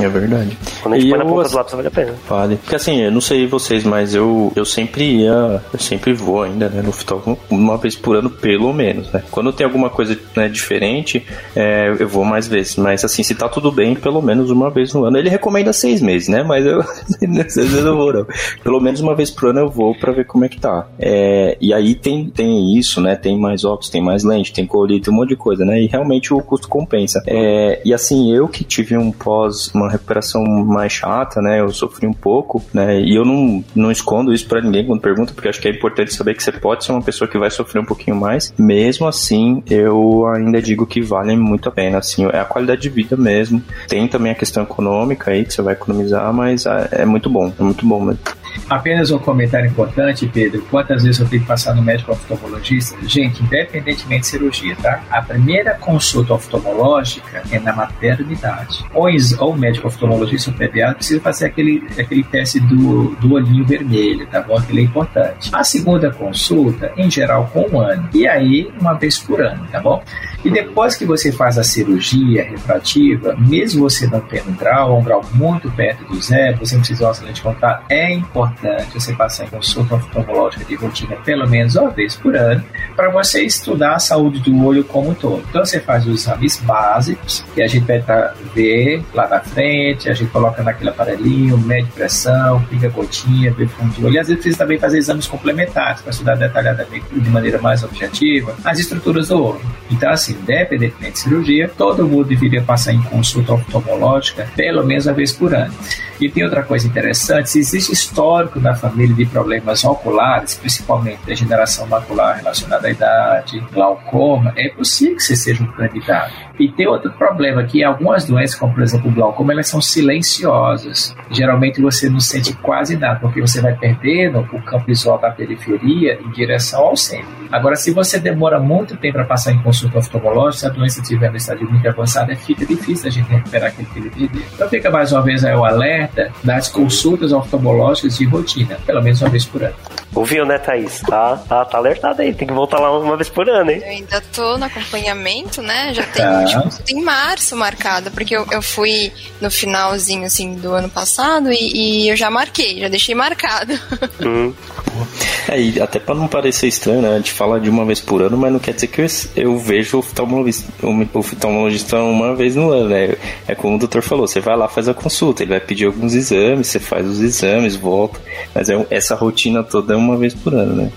É verdade. Quando a gente E põe na eu, ponta assim, do lápis, vale a pena. Vale. Porque assim, eu não sei vocês, mas eu, eu sempre ia, eu sempre vou ainda, né, no oftalmo uma vez por ano, pelo menos, né. Quando tem alguma coisa né, diferente, é, eu vou mais vezes. Mas assim, se tá tudo bem, pelo menos uma vez no ano. Ele recomenda seis meses, né, mas eu, às vezes eu vou, não. Pelo menos uma vez por ano eu vou pra ver como é que tá. É, e aí tem, tem isso, né, tem mais óculos, tem mais lente, tem colírio, tem um monte de coisa, né, e realmente o custo compensa. É, e assim, eu que tive um pós, uma recuperação mais chata, né, eu sofri um pouco, né, e eu não, não escondo isso pra ninguém quando pergunta, porque acho que é importante saber que você pode ser uma pessoa que vai sofrer um pouquinho mais. Mesmo assim, eu ainda digo que vale muito a pena, assim, é a qualidade de vida mesmo. Tem também a questão econômica aí, que você vai economizar, mas é, é muito bom, é muito bom mesmo. Apenas um comentário importante, Pedro. Quantas vezes eu tenho que passar no médico oftalmologista? Gente, independentemente de cirurgia, tá? A primeira consulta oftalmológica é na maternidade. Ou, ou o médico oftalmologista ou pediatra precisa fazer aquele, aquele teste do, do olhinho vermelho, tá bom? Aquele é importante. A segunda consulta, em geral, com um ano. E aí, uma vez por ano, tá bom? E depois que você faz a cirurgia refrativa, mesmo você não tendo um grau, um grau muito perto do zero, você precisa de contato, é importante você passar em consulta oftalmológica de rotina pelo menos uma vez por ano, para você estudar a saúde do olho como um todo. Então você faz os exames básicos, que a gente vai tá- ver lá na frente, a gente coloca naquele aparelhinho, mede pressão, pinga gotinha, vê fundo do olho. E às vezes precisa também fazer exames complementares para estudar detalhadamente, de maneira mais objetiva, as estruturas do olho. Então, assim, independentemente de cirurgia, todo mundo deveria passar em consulta oftalmológica pelo menos uma vez por ano. E tem outra coisa interessante, se existe histórico na família de problemas oculares, principalmente degeneração macular relacionada à idade, glaucoma, é possível que você seja um candidato. E tem outro problema, que algumas doenças, como por exemplo o glaucoma, elas são silenciosas. Geralmente você não sente quase nada, porque você vai perdendo o campo visual da periferia em direção ao centro. Agora, se você demora muito tempo para passar em consulta oftalmológica, se a doença estiver no estádio muito avançado, fica difícil a gente recuperar aquele que ele perdeu. Então fica mais uma vez aí o alerta das consultas oftalmológicas de rotina, pelo menos uma vez por ano. Ouviu, né, Thaís? Tá, tá, tá alertado aí. Tem que voltar lá uma vez por ano, hein? Eu ainda tô no acompanhamento, né? Já tem, Tá. tipo, tem março marcado, porque eu, eu fui no finalzinho, assim, do ano passado e, e eu já marquei, já deixei marcado. Hum. É, e até pra não parecer estranho, né? A gente fala de uma vez por ano, mas não quer dizer que eu, eu vejo o oftalmologista, o oftalmologista uma vez no ano, né? É como o doutor falou, você vai lá, faz a consulta, ele vai pedir alguns exames, você faz os exames, volta. Mas é, essa rotina toda uma vez por ano, né?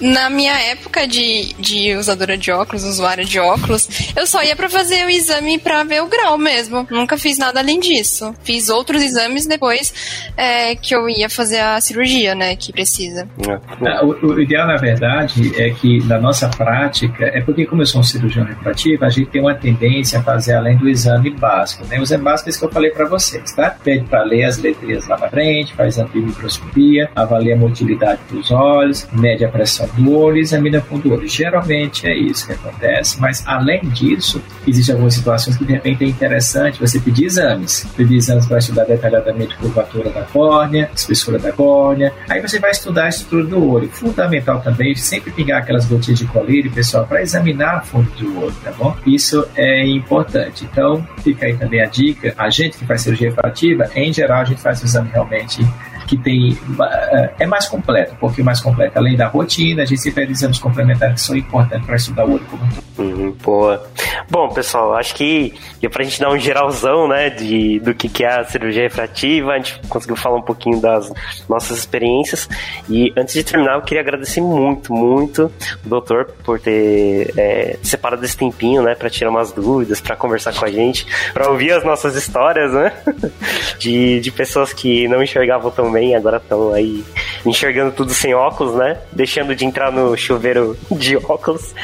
Na minha época de, de usadora de óculos, usuária de óculos, eu só ia pra fazer o exame pra ver o grau mesmo. Nunca fiz nada além disso. Fiz outros exames depois é, que eu ia fazer a cirurgia, né? Que precisa. Ah, O, o ideal, na verdade, é que na nossa prática, é porque como eu sou um cirurgião refrativo, a gente tem uma tendência a fazer além do exame básico. Né? O exame básico é isso que eu falei para vocês, tá? Pede para ler as letrinhas lá na frente, faz de microscopia, avalia a motilidade dos olhos, mede a pressão do olho e examina o fundo do olho. Geralmente é isso que acontece, mas além disso, existem algumas situações que de repente é interessante você pedir exames. Pedir exames para estudar detalhadamente a curvatura da córnea, espessura da córnea. Aí você vai estudar a estrutura do olho. Fundamental também sempre pegar aquelas gotinhas de colírio, pessoal, para examinar o fundo do olho, tá bom? Isso é importante. Então, fica aí também a dica. A gente que faz cirurgia refrativa, em geral, a gente faz o exame realmente que tem eh, é mais completo, um pouquinho mais completo. Além da rotina, a gente sempre tem exames complementares que são importantes para estudar o olho como um todo. Uhum, boa. Bom, pessoal, acho que deu pra gente dar um geralzão, né, de, do que, que é a cirurgia refrativa, a gente conseguiu falar um pouquinho das nossas experiências. E antes de terminar, eu queria agradecer muito, muito o doutor por ter é, separado esse tempinho, né, pra tirar umas dúvidas, pra conversar com a gente, pra ouvir as nossas histórias, né, de, de pessoas que não enxergavam tão bem, agora estão aí enxergando tudo sem óculos, né, deixando de entrar no chuveiro de óculos.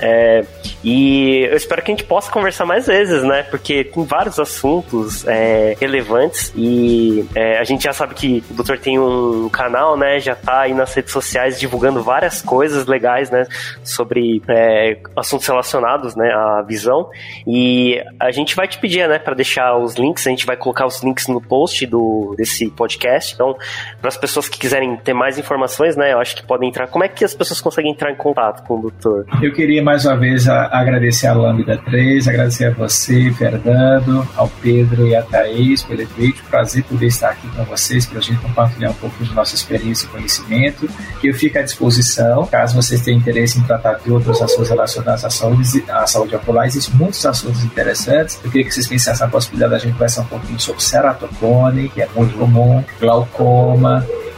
É, e eu espero que a gente possa conversar mais vezes, né? Porque tem vários assuntos é, relevantes e é, a gente já sabe que o doutor tem um canal, né? Já tá aí nas redes sociais divulgando várias coisas legais, né? Sobre é, assuntos relacionados, né? À visão. E a gente vai te pedir, né? Para deixar os links, a gente vai colocar os links no post do, desse podcast. Então, para as pessoas que quiserem ter mais informações, né, eu acho que podem entrar. Como é que as pessoas conseguem entrar em contato com o doutor? Eu queria mais uma vez a, agradecer a Lambda 3, agradecer a você, Fernando, ao Pedro e a Thaís pelo vídeo. Prazer poder estar aqui com vocês para a gente compartilhar um pouco de nossa experiência e conhecimento. Eu fico à disposição, caso vocês tenham interesse em tratar de outros assuntos relacionados à saúde, à saúde ocular. Existem muitos assuntos interessantes. Eu queria que vocês pensassem na possibilidade da gente conversar um pouquinho sobre ceratocone, que é muito comum, glaucoma,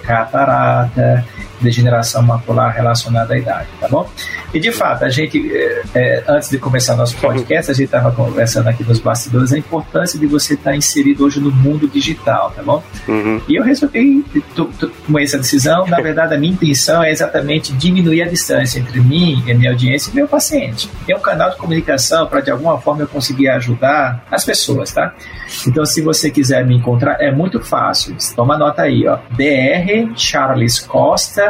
catarata, degeneração macular relacionada à idade, tá bom? E de fato, a gente, é, é antes de começar nosso podcast, a gente estava conversando aqui nos bastidores a importância de você estar tá inserido hoje no mundo digital, tá bom? Uhum. E eu resolvi tomar essa decisão. Na verdade, a minha intenção é exatamente diminuir a distância entre mim e a minha audiência e meu paciente. Tem um canal de comunicação para de alguma forma eu conseguir ajudar as pessoas, tá? Então, se você quiser me encontrar, é muito fácil. Toma nota aí, ó. Dr. Charles Costa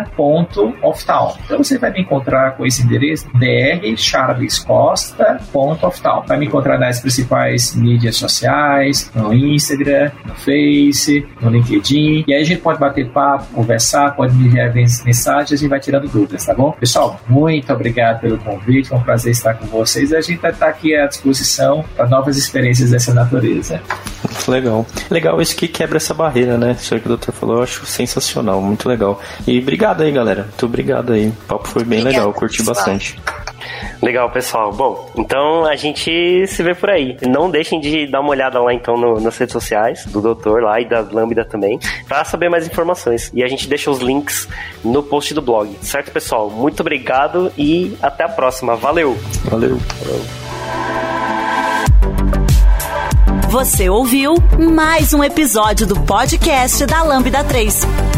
oftal. Então você vai me encontrar com esse endereço drcharlescosta.oftal. Vai me encontrar nas principais mídias sociais, no Instagram, no Face, no LinkedIn. E aí a gente pode bater papo, conversar, pode me enviar mensagens e vai tirando dúvidas, tá bom? Pessoal, muito obrigado pelo convite, foi um prazer estar com vocês. A gente está aqui à disposição para novas experiências dessa natureza. Muito legal. Legal isso que quebra essa barreira, né? Isso que o doutor falou, eu acho sensacional, muito legal. E obrigado aí, galera. Muito obrigado aí. O papo foi bem Obrigada, legal, curti pessoal. bastante. Legal, pessoal. Bom, então a gente se vê por aí. Não deixem de dar uma olhada lá então no, nas redes sociais do doutor lá e da Lambda também, para saber mais informações. E a gente deixa os links no post do blog. Certo, pessoal? Muito obrigado e até a próxima. Valeu! Valeu! Valeu. Você ouviu mais um episódio do podcast da Lambda 3.